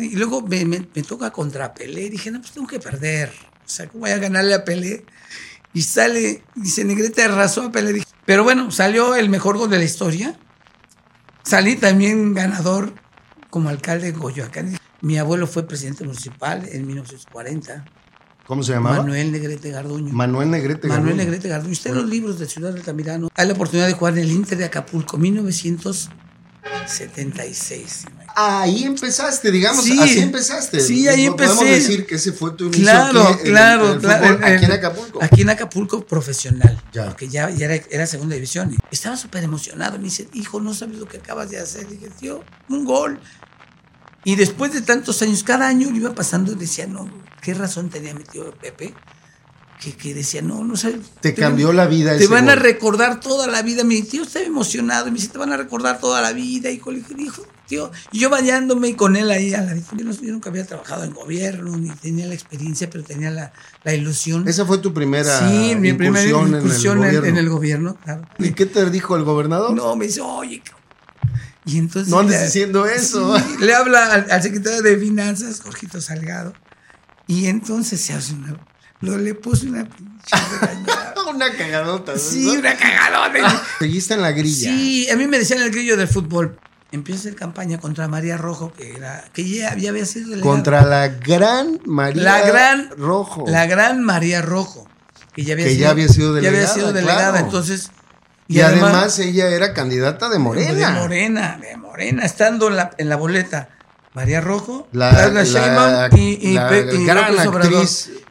Y luego me, me, me toca contra Pelé. Y dije, no, pues tengo que perder. O sea, ¿cómo voy a ganarle a Pelé? Y sale, dice, Negrete arrasó a Pelé. Dije, Pero bueno, salió el mejor gol de la historia. Salí también ganador como alcalde de Coyoacán. Mi abuelo fue presidente municipal en 1940. ¿Cómo se llamaba? Manuel Negrete Garduño. Manuel Negrete Manuel Garduño. Negrete Garduño. Usted en los libros de Ciudad de Altamirano. Hay la oportunidad de jugar en el Inter de Acapulco, 1976. Ahí empezaste, digamos, Sí. así empezaste. Sí, ahí Podemos empecé. decir que ese fue tu inicio Claro, aquí claro, en claro. fútbol, aquí en Acapulco. Aquí en Acapulco profesional. Ya. Porque ya, ya era, era segunda división. Estaba súper emocionado. Me dice, hijo, no sabes lo que acabas de hacer. dije, tío, un gol. Y después de tantos años, cada año le iba pasando y decía, no, ¿qué razón tenía mi tío Pepe? Que, que decía, no, no sabes. Te cambió la vida Te ese van a recordar toda la vida. Mi tío estaba emocionado y me dice, te van a recordar toda la vida. Y le dije, hijo, tío, y yo bañándome con él ahí a la yo, no- yo nunca había trabajado en gobierno, ni tenía la experiencia, pero tenía la, la ilusión. Esa fue tu primera sí, mi primera incursión en el en, gobierno. en el gobierno, claro. ¿Y qué te dijo el gobernador? No, me dice, oye, cabrón". y entonces. No andes le- diciendo eso. Sí, le habla al, al secretario de Finanzas, Jorgito Salgado, y entonces se hace una. Lo, le puse una pinche. Una cagadota. ¿no? Sí, una cagadota. Seguiste en la grilla. Sí, a mí me decían el grillo del fútbol. Empiezo a hacer campaña contra María Rojo, que era que ya, ya había sido delegada. Contra la gran María la gran Rojo. La gran María Rojo, que ya había, Que sido, ya había sido ya había delegada, sido delegada, claro. entonces y, además, ella era candidata de Morena. De Morena, de Morena, estando en la, en la boleta. María Rojo, La- Claudia Sheinbaum y, y la Pe- y gran López Obrador.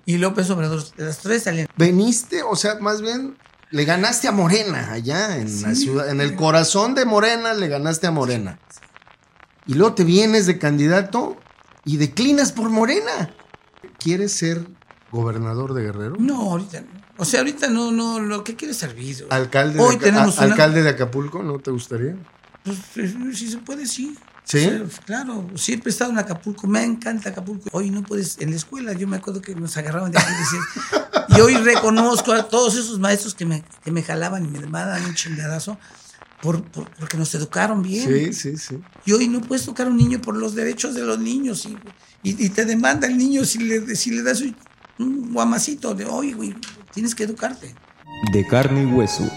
Y López Obrador. Las tres salían. Veniste, o sea, más bien le ganaste a Morena allá en la ciudad, en el corazón de Morena le ganaste a Morena. Y luego te vienes de candidato y declinas por Morena. ¿Quieres ser gobernador de Guerrero? No, ahorita no. O sea, ahorita no, no, lo que quiere servir. Alcalde, Hoy de, tenemos a- una- alcalde de Acapulco, ¿no te gustaría? Pues, eh, si se puede, sí. ¿Sí? O sea, pues, claro, siempre he estado en Acapulco, me encanta Acapulco. Hoy no puedes, en la escuela yo me acuerdo que nos agarraban de aquí y decían, y hoy reconozco a todos esos maestros que me, que me jalaban y me daban un chingadazo por, por- porque nos educaron bien. Sí, sí, sí. Y hoy no puedes tocar a un niño por los derechos de los niños y, y- y te demanda el niño si le, si le das un, un guamacito de, oye, güey, tienes que educarte. de carne y hueso.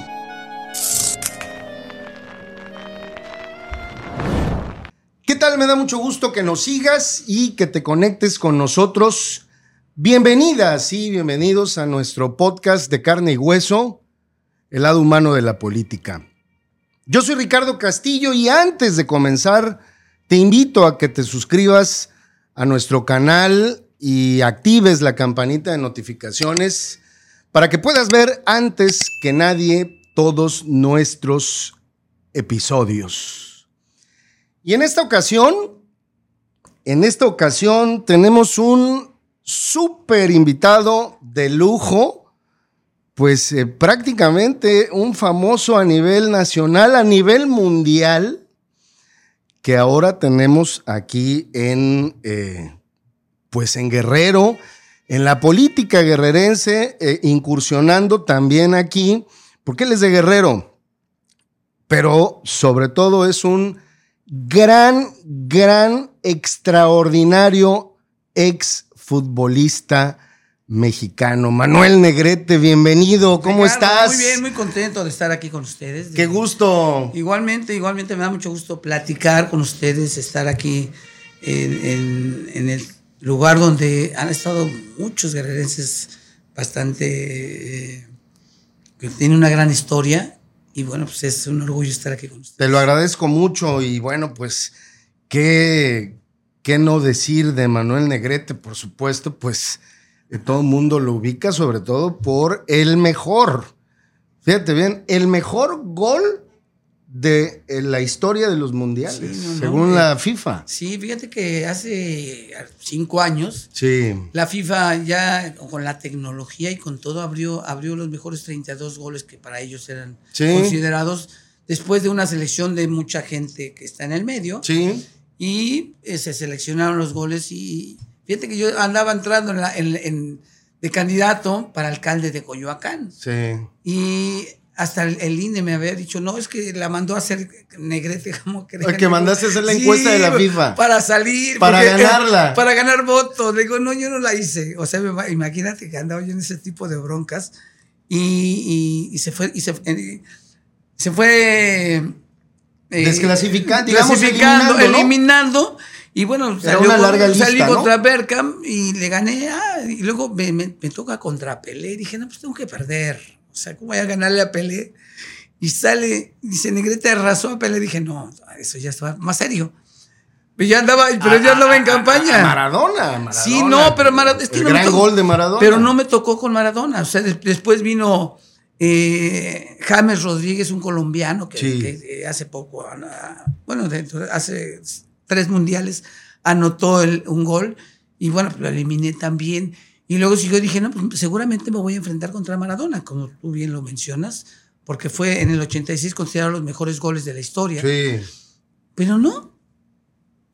Me da mucho gusto que nos sigas y que te conectes con nosotros. Bienvenidas y bienvenidos a nuestro podcast de carne y hueso, el lado humano de la política. Yo soy Ricardo Castillo y antes de comenzar, te invito a que te suscribas a nuestro canal y actives la campanita de notificaciones para que puedas ver antes que nadie todos nuestros episodios. Y en esta ocasión, en esta ocasión tenemos un súper invitado de lujo, pues eh, prácticamente un famoso a nivel nacional, a nivel mundial, que ahora tenemos aquí en, eh, pues en Guerrero, en la política guerrerense, eh, incursionando también aquí, porque él es de Guerrero, pero sobre todo es un gran, gran, extraordinario ex futbolista mexicano. Manuel Negrete, bienvenido, ¿cómo Ricardo, estás? Muy bien, muy contento de estar aquí con ustedes. Qué gusto. Igualmente, igualmente me da mucho gusto platicar con ustedes, estar aquí en, en- en el lugar donde han estado muchos guerrerenses bastante... eh, que tienen una gran historia y bueno, pues es un orgullo estar aquí con ustedes. Te lo agradezco mucho y bueno, pues, ¿qué, qué no decir de Manuel Negrete? Por supuesto, pues eh, todo el mundo lo ubica sobre todo por el mejor, fíjate bien, el mejor gol de eh, la historia de los mundiales, Sí, no, no, según eh. la FIFA. Sí, fíjate que hace cinco años Sí, La FIFA ya con la tecnología y con todo abrió, abrió los mejores 32 goles que para ellos eran Sí. considerados después de una selección de mucha gente que está en el medio sí, y eh, se seleccionaron los goles y fíjate que yo andaba entrando en la- en- en- de candidato para alcalde de Coyoacán sí. y hasta el, el INE me había dicho, no, es que la mandó a hacer Negrete, como que... que mandaste a hacer la encuesta de la FIFA. Para salir. Para ganarla. Para ganar votos. Le digo, no, yo no la hice. O sea, imagínate que andaba yo en ese tipo de broncas y, y, se fue, y se, eh, se fue... Eh, desclasificando, digamos, eliminando, eliminando y bueno, salió, una larga lista, salí ¿no? contra Berkham y le gané. Ah, y luego me, me, me, toca contra Pelé. Dije, no, pues tengo que perder. O sea, ¿cómo voy a ganarle a Pelé? Y sale, dice, Negrete arrasó a Pelé. Dije, no, eso ya estaba más serio. Pero ya andaba, pero ya andaba en campaña. A Maradona, Maradona. Sí, no, pero Maradona. Es que el no gran tocó, gol de Maradona. Pero no me tocó con Maradona. O sea, después vino eh, James Rodríguez, un colombiano que, Sí. que hace poco, bueno, dentro- hace tres mundiales, anotó el- un gol y bueno, pues lo eliminé también. Y luego siguió, dije, no, pues seguramente me voy a enfrentar contra Maradona, como tú bien lo mencionas, porque fue en el 86 considerado los mejores goles de la historia. Sí. Pero no.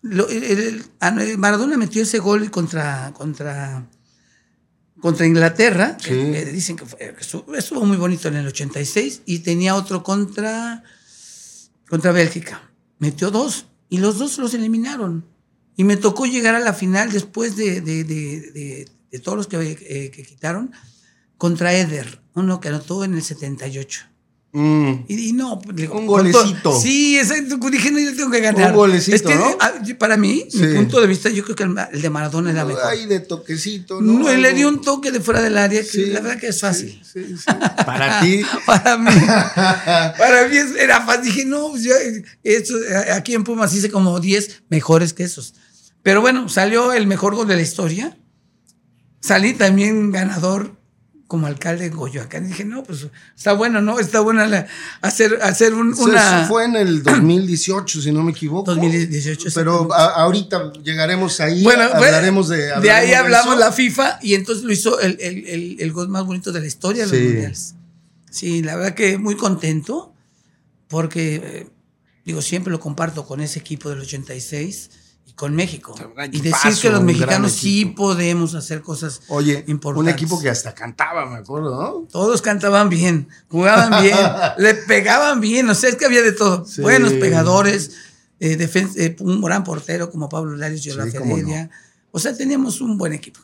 Lo- el- el- el- Maradona metió ese gol contra, contra, contra Inglaterra. Sí. que- que dicen que, fue- que estuvo, estuvo muy bonito en el 86. Y tenía otro contra, contra Bélgica. Metió dos. Y los dos los eliminaron. Y me tocó llegar a la final después de, de, de- de- de todos los que, eh, que quitaron. Contra Eder, uno que anotó en el 78. Mm. Y, y no, pues, digo, Un con todo- golecito. Sí, exacto. Dije, no, yo tengo que ganar. Un golecito, Es que, ¿no? ah, yo- para mí, Sí. mi punto de vista, yo creo que el, el de Maradona era mejor. Ay, de toquecito, ¿no? no, le dio un toque de fuera del área que Sí, la verdad que es fácil. sí, sí, sí. Para ti. Para mí, para mí es- era fácil. Dije, no, pues yo, esto, eh, aquí en Pumas hice como 10 mejores que esos. Pero bueno, salió el mejor gol de la historia. Salí también ganador como alcalde en Coyoacán. Y dije, no, pues está bueno, ¿no? Está buena la- hacer, hacer un- Eso una... fue en el 2018, si no me equivoco. 2018, Pero a- ahorita llegaremos ahí. Bueno, hablaremos de. de ahí hablaremos de hablamos eso. la FIFA y entonces lo hizo el, el- el- el gol más bonito de la historia de Sí. los mundiales. Sí, la verdad que muy contento porque, eh, digo, siempre lo comparto con ese equipo del 86 y con México. Y decir que los mexicanos sí podemos hacer cosas Oye, un importantes. equipo que hasta cantaba, me acuerdo, ¿no? Todos cantaban bien, jugaban bien, le pegaban bien, o sea, es que había de todo. Sí. Buenos pegadores, eh, eh, un gran portero como Pablo Larios y Sí, no. O sea, teníamos un buen equipo.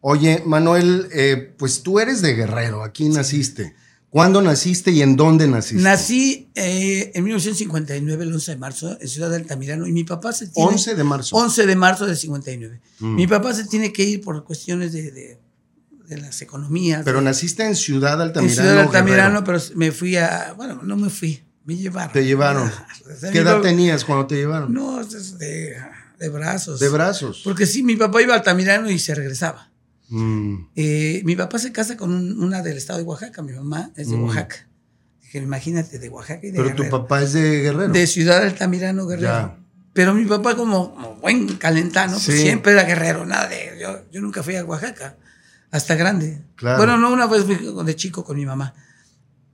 Oye, Manuel, eh, pues tú eres de Guerrero, aquí naciste. ¿Cuándo naciste y en dónde naciste? Nací eh, en 1959, el 11 de marzo, en Ciudad de Altamirano, y mi papá se tiene... 11 de marzo. 11 de marzo del 59. Mm. Mi papá se tiene que ir por cuestiones de, de- de las economías. Pero de- naciste en Ciudad en Altamirano. Ciudad de Altamirano, Guerrero. pero me fui a... Bueno, no me fui, me llevaron. Te llevaron. Sea, ¿Qué edad papá- tenías cuando te llevaron? No, de, de brazos. De brazos. Porque sí, mi papá iba a Altamirano y se regresaba. Mm. Eh, mi papá se casa con un- una del estado de Oaxaca, mi mamá es de Mm. Oaxaca. Dije, imagínate, de Oaxaca y de Pero tu papá es de Guerrero. De Ciudad Altamirano, Guerrero. Ya. Pero mi papá, como, como buen calentano, pues siempre era guerrero, nada de. Yo, yo nunca fui a Oaxaca, hasta grande. Claro. Bueno, no, una vez fui de chico con mi mamá.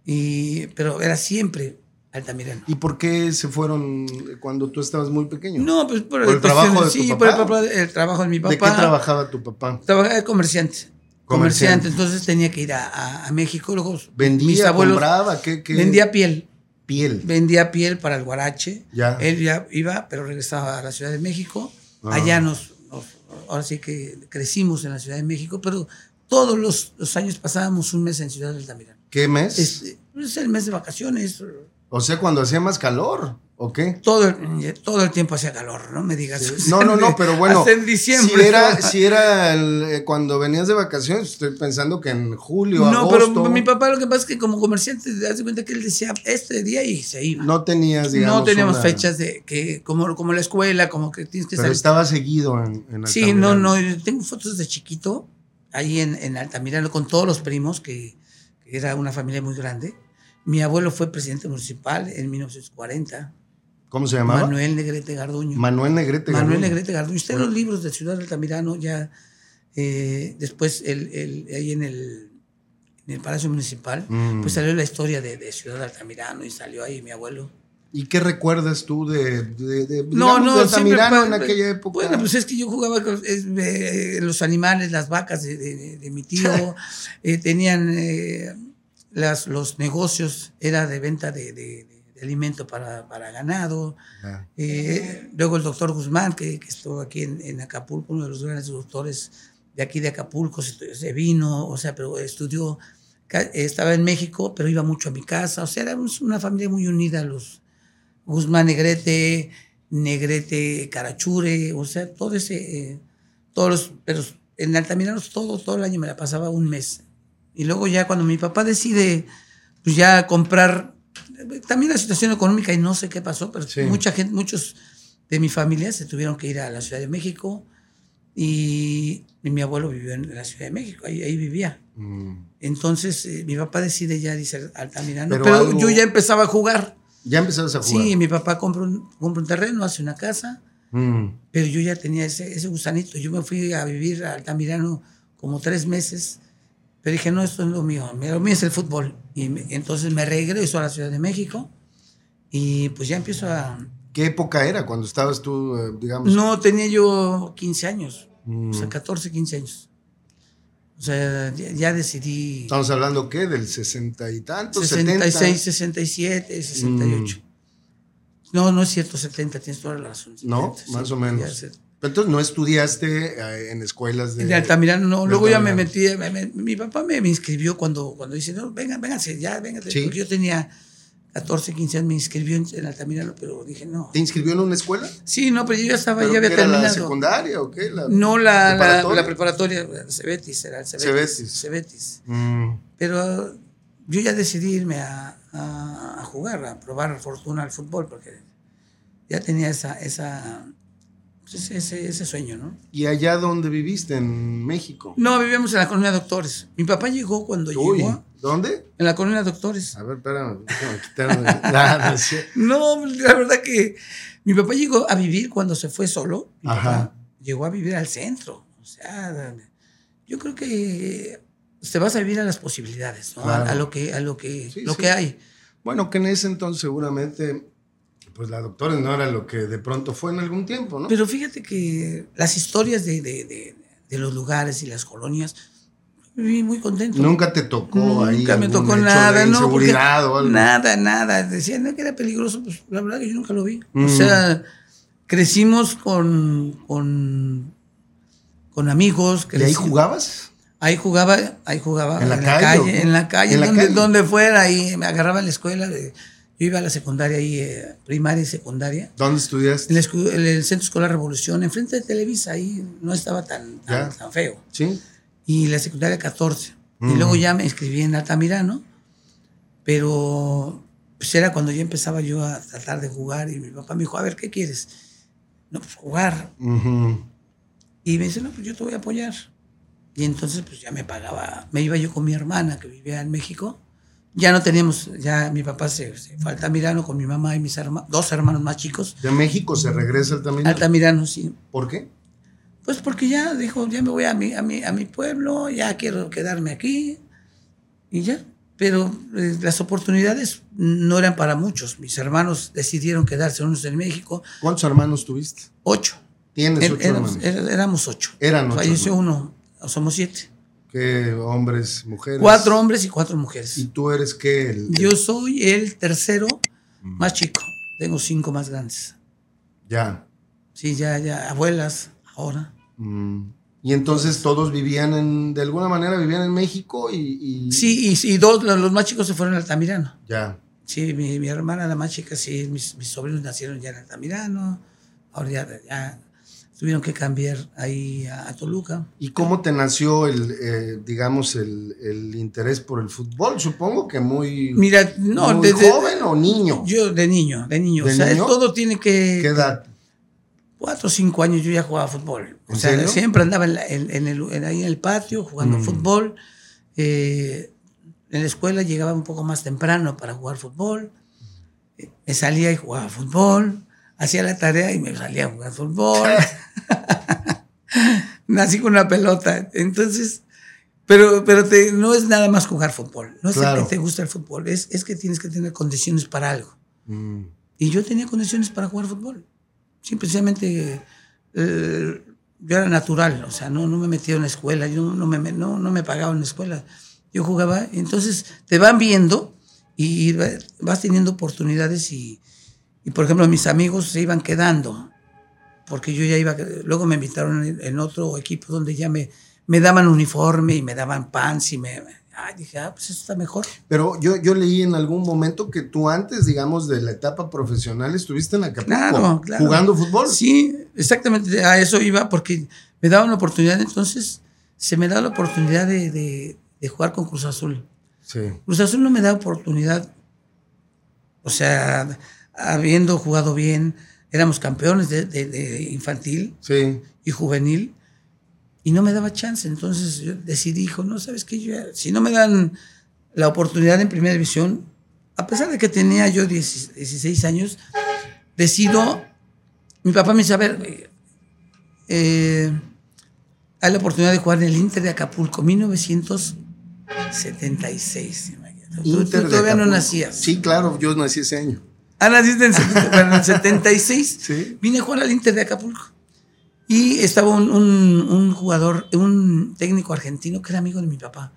Y, pero era siempre Altamirano. ¿Y por qué se fueron cuando tú estabas muy pequeño? No, pues por, ¿Por el trabajo de tu sí, por el, papá? papá- el trabajo de mi papá. ¿De qué trabajaba tu papá? Trabajaba de comerciante. Comerciante. Comerciante. Entonces tenía que ir a, a- a México. Luego mis ¿Vendía, abuelos compraba? ¿Qué, qué? vendía piel. piel. Vendía piel para el guarache. Ya. Él ya iba, pero regresaba a la Ciudad de México. Ah. Allá nos, nos- ahora sí que crecimos en la Ciudad de México, pero todos los, los años pasábamos un mes en Ciudad de Altamirano. ¿Qué mes? Es, es el mes de vacaciones. O sea, cuando hacía más calor, ¿o qué? Todo el, todo el tiempo hacía calor, no me digas. No, no, no, pero bueno. Hasta en diciembre. Si era, si era el, eh, cuando venías de vacaciones, estoy pensando que en julio, No, agosto. pero mi papá lo que pasa es que como comerciante, te das cuenta que él decía este día y se iba. No tenías, digamos. no teníamos una- fechas de que como, como la escuela, como que tienes que Pero salir. estaba seguido en, en Sí, no, no, yo tengo fotos de chiquito ahí en, en Altamirano con todos los primos, que, que era una familia muy grande. Mi abuelo fue presidente municipal en 1940. ¿Cómo se llamaba? Manuel Negrete Garduño. Manuel Negrete. Manuel Garduño. Negrete Garduño. Está en los libros de Ciudad Altamirano, ya eh, después el, el- ahí en el, en el Palacio Municipal, Mm. pues salió la historia de, de Ciudad de Altamirano y salió ahí mi abuelo. ¿Y qué recuerdas tú de, de, de, No, digamos, no, de Altamirano en aquella época? Bueno, pues es que yo jugaba con es, eh, los animales, las vacas de, de- de mi tío, eh, tenían eh, las, los negocios era de venta de, de- de alimento para, para ganado. Ya. Eh, luego el doctor Guzmán, que, que estuvo aquí en, en Acapulco, uno de los grandes doctores de aquí de Acapulco, se, se vino, o sea, pero estudió, estaba en México, pero iba mucho a mi casa, o sea, éramos una familia muy unida, los Guzmán Negrete, Negrete Carachure, o sea, todo ese, eh, todos los, pero en Altamirano todo, todo el año me la pasaba un mes. Y luego ya cuando mi papá decide, pues ya comprar, también la situación económica y no sé qué pasó, pero Sí. mucha gente, muchos de mi familia se tuvieron que ir a la Ciudad de México y, y mi abuelo vivió en la Ciudad de México, ahí, ahí vivía. Mm. Entonces eh, mi papá decide ya, dice Altamirano, Pero pero, algo- yo ya empezaba a jugar. Ya empezabas a jugar. Sí, mi papá compra un, compra un terreno, hace una casa, Mm. pero yo ya tenía ese, ese gusanito. Yo me fui a vivir a Altamirano como tres meses, pero dije, no, esto es lo mío, lo mío es el fútbol. Y me- entonces me regreso a la Ciudad de México y pues ya empiezo a... ¿Qué época era cuando estabas tú, eh, digamos? No, tenía yo 15 años, Mm. o sea, 14, 15 años. O sea, ya, ya decidí... Estamos hablando, ¿qué? Del sesenta y tantos, 66, 70. 67, 68. No, no es cierto, 70, tienes toda la razón. Mm. No, 70, más sí, o ya menos. Pero entonces no estudiaste eh, en escuelas de... De Altamirano, no. de Luego ya me metí. me- me- mi papá me, me inscribió cuando, cuando dice, no, vengan, vénganse, ya, vénganse. Sí. Porque yo tenía 14, 15 años, me inscribió en, en Altamirano, pero dije, no. ¿Te inscribió en una escuela? Sí, no, pero yo ya estaba, ¿Pero ya había qué era la terminado. secundaria o qué? ¿La No, la, preparatoria? la preparatoria, Cebetis, era el Cebetis. Cebetis. Cebetis. Mm. Pero yo ya decidí irme a, a- a jugar, a probar fortuna al fútbol, porque ya tenía esa, esa, ese, ese sueño, ¿no? ¿Y allá donde viviste? ¿En México? No, vivíamos en la colonia Doctores. Mi papá llegó cuando Uy, llegó ¿dónde? en la colonia Doctores. A ver, espérame, déjame quitarme. Nah, no la verdad que mi papá llegó a vivir cuando se fue solo. Mi Ajá. papá llegó a vivir al centro. O sea, yo creo que te vas a vivir a las posibilidades, ¿no? A- lo que, a lo que, Sí, lo sí. que hay. Bueno, que en ese entonces seguramente, pues la doctora no era lo que de pronto fue en algún tiempo, ¿no? Pero fíjate que las historias de, de- de- de los lugares y las colonias, viví muy contento. Nunca te tocó ahí Nunca me tocó nada, no. porque o algo. Nada, nada. Decían "No, que era peligroso, pues la verdad que yo nunca lo vi. Mm. O sea, crecimos con, con, con amigos. ¿Y ahí jugabas? Ahí jugaba, ahí jugaba ¿En la calle en la calle, ¿En la donde, calle? donde fuera, ahí me agarraba en la escuela. de- yo iba a la secundaria ahí, eh, primaria y secundaria. ¿Dónde estudiaste? En el, en el Centro Escolar Revolución, enfrente de Televisa, ahí no estaba tan, tan, tan feo. Sí. Y la secundaria 14. Mm. Y luego ya me inscribí en Altamirano, pero pues era cuando ya empezaba yo a tratar de jugar y mi papá me dijo, a ver, ¿qué quieres? No, pues jugar. Ujú. Y me dice, no, pues yo te voy a apoyar. Y entonces pues ya me pagaba, me iba yo con mi hermana que vivía en México. Ya no teníamos, ya mi papá se, se fue a Altamirano con mi mamá y mis hermanos, dos hermanos más chicos. De México se regresa también. Altamirano, sí. ¿Por qué? Pues porque ya dijo, ya me voy a mi, a mi, a mi pueblo, ya quiero quedarme aquí y ya. Pero eh, las oportunidades no eran para muchos. Mis hermanos decidieron quedarse unos en México, ¿Cuántos hermanos tuviste? ocho. Tienes Er- ocho éramos, hermanos. er- éramos ocho. Eran ocho Falleció uno, somos siete. ¿Qué hombres, mujeres? Cuatro hombres y cuatro mujeres. ¿Y tú eres qué? El- el- Yo soy el tercero más chico. Tengo cinco más grandes. Ya. Sí, ya, ya, abuelas, ahora. Mm. Y entonces todos vivían en, de alguna manera vivían en México y... y- Sí, y, y dos, los los más chicos se fueron a Altamirano. Ya. Sí, mi, mi hermana, la más chica, sí, mis, mis sobrinos nacieron ya en Altamirano, ahora ya, ya tuvieron que cambiar ahí a, a Toluca. ¿Y cómo te nació el, eh, digamos, el, el interés por el fútbol? Supongo que muy, Mira, no, muy desde- joven o niño. Yo de niño, de niño, ¿De o sea, niño? todo tiene que... ¿Qué edad? Cuatro o cinco años yo ya jugaba fútbol. O ¿En sea, serio? siempre andaba en la- en- en el- ahí en el patio jugando Mm. fútbol. Eh, en la escuela llegaba un poco más temprano para jugar fútbol. Eh, Me salía y jugaba fútbol. Hacía la tarea y me salía a jugar fútbol. Nací con una pelota. Entonces, pero, pero te- no es nada más jugar fútbol. No es Claro. que te gusta el fútbol. Es, es que tienes que tener condiciones para algo. Mm. Y yo tenía condiciones para jugar fútbol. Simplemente eh, yo era natural, o sea, no, no me metía en la escuela, yo no me, no, no me pagaba en la escuela. yo jugaba, entonces te van viendo y vas teniendo oportunidades y, y, por ejemplo mis amigos se iban quedando, porque yo ya iba, luego me invitaron en, otro equipo donde ya me, me daban uniforme y me daban pants y me, Ay, dije, ah, pues eso está mejor. Pero yo, yo leí en algún momento que tú antes, digamos, de la etapa profesional estuviste en Acapulco. Claro, claro. Jugando fútbol. Sí, exactamente, a eso iba porque me daban la oportunidad, entonces se me da la oportunidad de, jugar con Cruz Azul. Sí. Cruz Azul no me da oportunidad, o sea, habiendo jugado bien, éramos campeones de, infantil y juvenil y no me daba chance. Entonces yo decidí, dijo, no, sabes qué, yo, si no me dan la oportunidad en primera división, a pesar de que tenía yo 16 años, decido, mi papá me dice, a ver, eh, hay la oportunidad de jugar en el Inter de Acapulco, 1976. Inter tú, todavía no nacías. Sí, claro, yo nací ese año. Ah, naciste en, en el 76. ¿Sí? Vine a jugar al Inter de Acapulco. Y estaba un, jugador, un técnico argentino que era amigo de mi papá.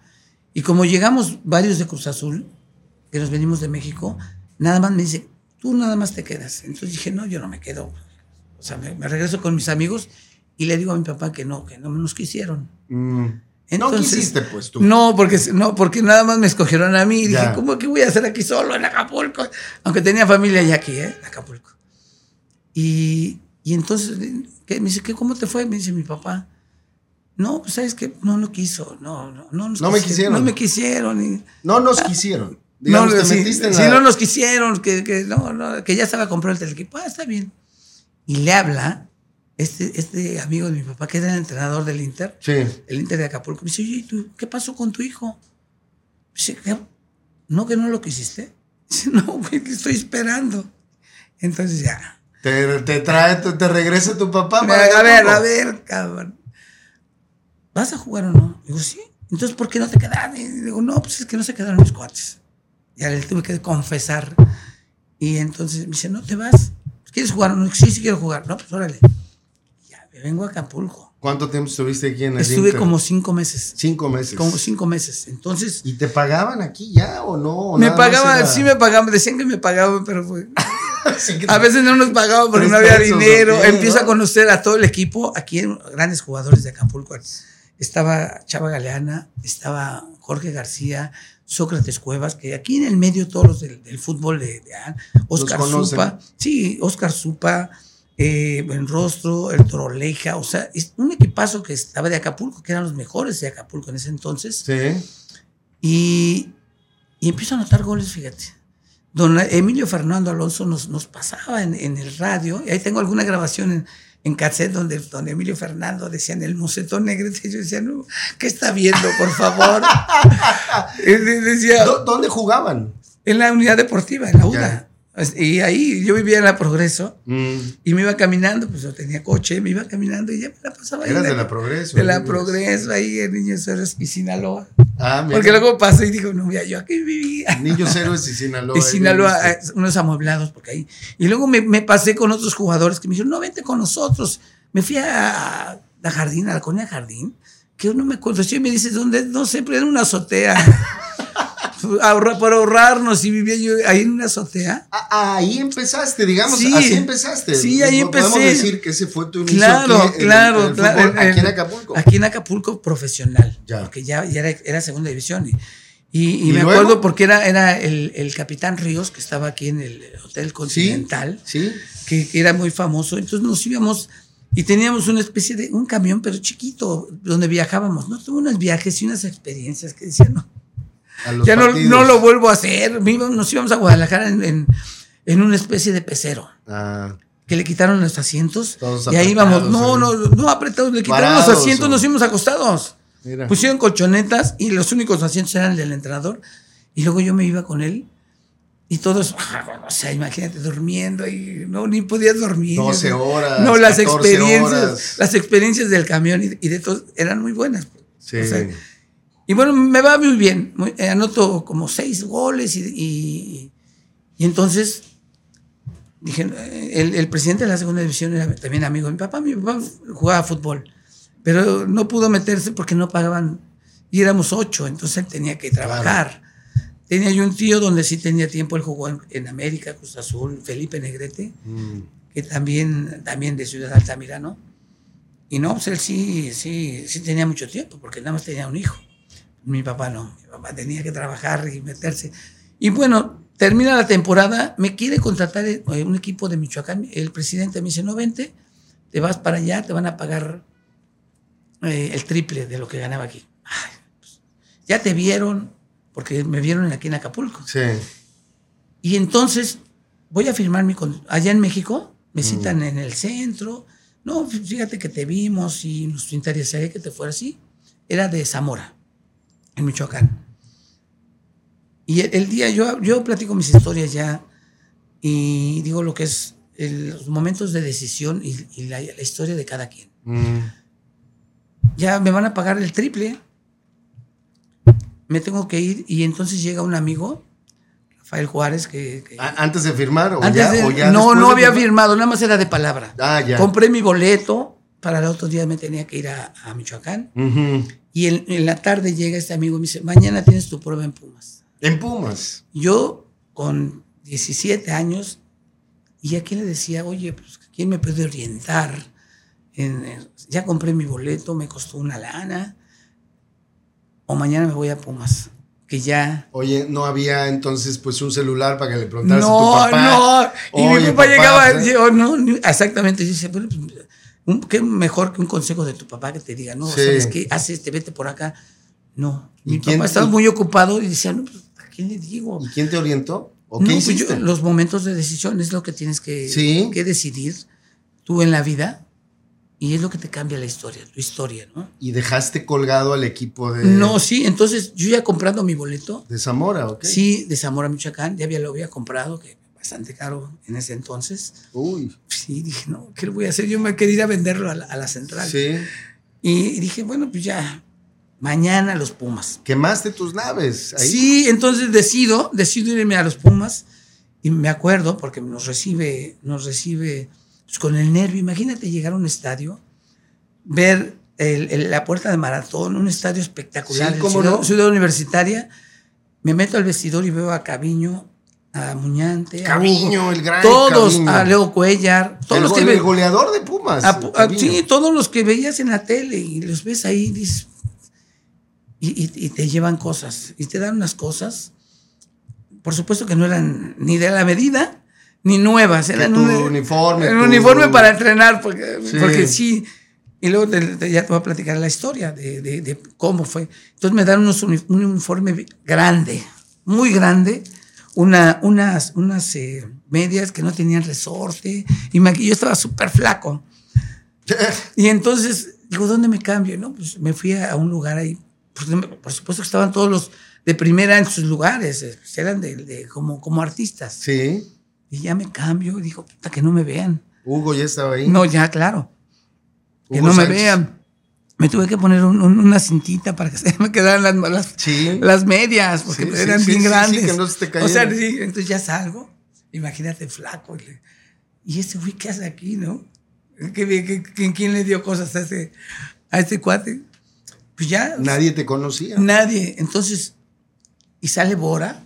Y como llegamos varios de Cruz Azul, que nos venimos de México, nada más me dice, tú nada más te quedas. Entonces dije, no, yo no me quedo. O sea, me, regreso con mis amigos y le digo a mi papá que no, que no nos quisieron. Mm. No quisiste, pues tú. No porque, no, porque nada más me escogieron a mí. Y dije, ¿cómo que voy a hacer aquí solo en Acapulco? Aunque tenía familia ya aquí, ¿eh? Acapulco. Y, y entonces me dice, ¿qué, ¿cómo te fue? Me dice mi papá. No, pues sabes que no lo quiso, no, no, no, no me quisieron. No me quisieron. no nos quisieron. Digamos, no, te metiste en la... no nos quisieron, que, que, no, no, que ya estaba comprando el equipo. Ah, está bien. Y le habla este, este amigo de mi papá, que era el entrenador del Inter, sí. el Inter de Acapulco. Me dice, oye, ¿tú, ¿qué pasó con tu hijo? Dice, ¿no que no lo quisiste? Dice, no, güey, que estoy esperando. Entonces ya, te, trae, te, regresa tu papá. a ver, a ver, cabrón. ¿Vas a jugar o no? Digo, sí. Entonces, ¿por qué no te quedaron? Y digo, no, pues es que no se quedaron mis cuates. Ya le tuve que confesar. Y entonces me dice, no te vas. ¿Quieres jugar? No, sí, sí quiero jugar. No, pues órale. Me vengo a Acapulco. ¿Cuánto tiempo estuviste aquí en el Estuve como cinco meses. Cinco meses. Como cinco meses. Entonces. ¿Y te pagaban aquí ya o no? Me pagaban, sí me pagaban. Decían que me pagaban, pero fue. a veces no nos pagaban porque no había dinero. Empieza a conocer a todo el equipo. Aquí grandes jugadores de Acapulco. Estaba Chava Galeana, estaba Jorge García, Sócrates Cuevas, que aquí en el medio todos los del, fútbol de, Oscar Supa. Sí, Oscar Supa, eh, Benrostro, el Troleja. O sea, es un equipazo que estaba de Acapulco, que eran los mejores de Acapulco en ese entonces. Sí. Y, y empiezo a anotar goles, fíjate don Emilio Fernando Alonso nos, nos pasaba en, el radio, y ahí tengo alguna grabación en, en cassette donde don Emilio Fernando decía en el mocetón negrete, yo decía, no, ¿qué está viendo, por favor? decía, ¿Dónde jugaban? En la unidad deportiva, en la UDA. Y ahí yo vivía en la Progreso mm. y me iba caminando, pues yo tenía coche, me iba caminando y ya me la pasaba ahí. de la Progreso. De la Progreso, ahí en Niños Héroes y Sinaloa. Ah, Porque luego pasé y digo, no, mira, yo aquí vivía. Niños Héroes y Sinaloa. Y Sinaloa, unos amueblados, porque ahí. Y luego me, me, pasé con otros jugadores que me dijeron, no, vente con nosotros. Me fui a, a Jardín, a la colonia Jardín, que no me acuerdo. Y me dice, ¿dónde? No sé, pero era una azotea. Ahorra, para ahorrarnos y vivía yo ahí en una azotea. Ah, ahí empezaste, digamos, así empezaste. Sí, ahí empecé. Podemos decir que ese fue tu inicio claro, aquí, claro, claro, aquí en Acapulco. Aquí en Acapulco profesional, ya. porque ya, ya era, segunda división. Y, y, me acuerdo porque era, era el, el, capitán Ríos, que estaba aquí en el Hotel Continental, ¿Sí? Que, que, era muy famoso. Entonces nos íbamos y teníamos una especie de un camión, pero chiquito, donde viajábamos. No tuve unos viajes y unas experiencias que decían, no, ya no, no, lo vuelvo a hacer. Nos íbamos a Guadalajara en, en, una especie de pecero. Ah. Que le quitaron los asientos. y ahí íbamos. No, no, no apretados. Le quitaron los asientos, nos fuimos acostados. Pusieron colchonetas y los únicos asientos eran el del entrenador. Y luego yo me iba con él. Y todos, o sea, imagínate durmiendo y no, ni podías dormir. 12 horas. No, las experiencias, las experiencias del camión y, de todos eran muy buenas. Sí. Y bueno, me va muy bien. Eh, anoto como seis goles y, y, entonces dije, eh, el, presidente de la segunda división era también amigo de mi papá. Mi papá jugaba fútbol, pero no pudo meterse porque no pagaban. y éramos ocho, entonces él tenía que trabajar. Tenía yo un tío donde sí tenía tiempo, él jugó en, en América, Cruz Azul, Felipe Negrete, Mm. que también, también de Ciudad Altamirano. Y no, pues él sí, sí, sí tenía mucho tiempo, porque nada más tenía un hijo. Mi papá no, mi papá tenía que trabajar y meterse. Y bueno, termina la temporada, me quiere contratar eh, un equipo de Michoacán. El presidente me dice, no, vente, te vas para allá, te van a pagar eh, el triple de lo que ganaba aquí. Ay, pues, ya te vieron, porque me vieron aquí en Acapulco. Sí. Y entonces voy a firmar mi allá en México, me citan en el centro. No, fíjate que te vimos y nos interesaría que te fuera así. Era de Zamora, en Michoacán. Y el, el día, yo, yo platico mis historias ya y digo lo que es el- los momentos de decisión y, y la, la historia de cada quien. Mm. Ya me van a pagar el triple. Me tengo que ir y entonces llega un amigo, Rafael Juárez, que... ¿Antes de firmar o antes ya? de- o ya no, no había firmar? firmado, nada más era de palabra. Ah, ya. Compré mi boleto, para el otro día me tenía que ir a, a Michoacán. Ujú. Y en, en la tarde llega este amigo y me dice, mañana tienes tu prueba en Pumas. En Pumas. Yo, con 17 años, y a quién le decía, oye, pues, ¿quién me puede orientar? En- en- ya compré mi boleto, me costó una lana. O mañana me voy a Pumas. Que ya Oye, no había entonces pues un celular para que le preguntaras a tu No, papá. no. Y mi Oye, papá, llegaba, pues, yo, no, ni- exactamente. Yo decía, bueno, pues, un- qué mejor que un consejo de tu papá que te diga, no, Sí. ¿sabes qué? Haz este, vete por acá. No. ¿Y Mi quién- papá estaba y- muy ocupado y decía, no, pues, ¿a quién le digo? ¿Y quién te orientó? ¿O No, qué pues, yo- los momentos de decisión es lo que tienes que, Sí. que decidir tú en la vida y es lo que te cambia la historia, tu historia, ¿no? Y dejaste colgado al equipo de, No, sí, entonces yo ya comprando mi boleto, de Zamora, ¿ok? sí, de Zamora, Michoacán, ya había, lo había comprado, que bastante caro en ese entonces. Uy, Sí, dije, no, ¿qué le voy a hacer? Yo me quería ir a venderlo a la, a la central. sí. Y dije, bueno, pues ya, mañana los Pumas. Quemaste tus naves ahí. Sí, entonces decido, decido irme a los Pumas y me acuerdo porque nos recibe, nos recibe pues, con el nervio. Imagínate llegar a un estadio, ver el- el- la puerta de maratón, un estadio espectacular, Sí, cómo ciudad, no. ciudad universitaria. Me meto al vestidor y veo a Caviño, a Muñante, a Caviño, Hugo, el gran todos, Caviño. a Leo Cuellar, todos el, los que el ve- goleador de Pumas. a- a- Caviño. sí, todos los que veías en la tele y los ves ahí dices, y, y- y te llevan cosas y te dan unas cosas, por supuesto que no eran ni de la medida ni nuevas, eran un, uniforme, un uniforme para entrenar, porque Sí. porque sí. Y luego te- te- ya te voy a platicar la historia de, de- de cómo fue. Entonces me dan unos un uniforme grande, muy grande, una, unas, unas eh, medias que no tenían resorte, y me- yo estaba súper flaco. Y entonces, digo, ¿dónde me cambio? No, pues me fui a, a un lugar ahí. Pues, por supuesto que estaban todos los de primera en sus lugares, eh, pues, eran de, de- como, como artistas. Sí. Y ya me cambio, y digo, puta, que no me vean. Hugo ya estaba ahí. No, ya, claro. Que no me vean. Me tuve que poner un- un- una cintita para que se me quedaran las, las, Sí. las medias, porque Sí, eran sí, bien grandes. que no se te o sea, entonces ya salgo, imagínate flaco. Y, este güey, ¿qué hace aquí, no? ¿Qué, qué- qué- quién le dio cosas a este, a este cuate? Pues ya. Nadie te conocía. Nadie. Entonces, y sale Bora,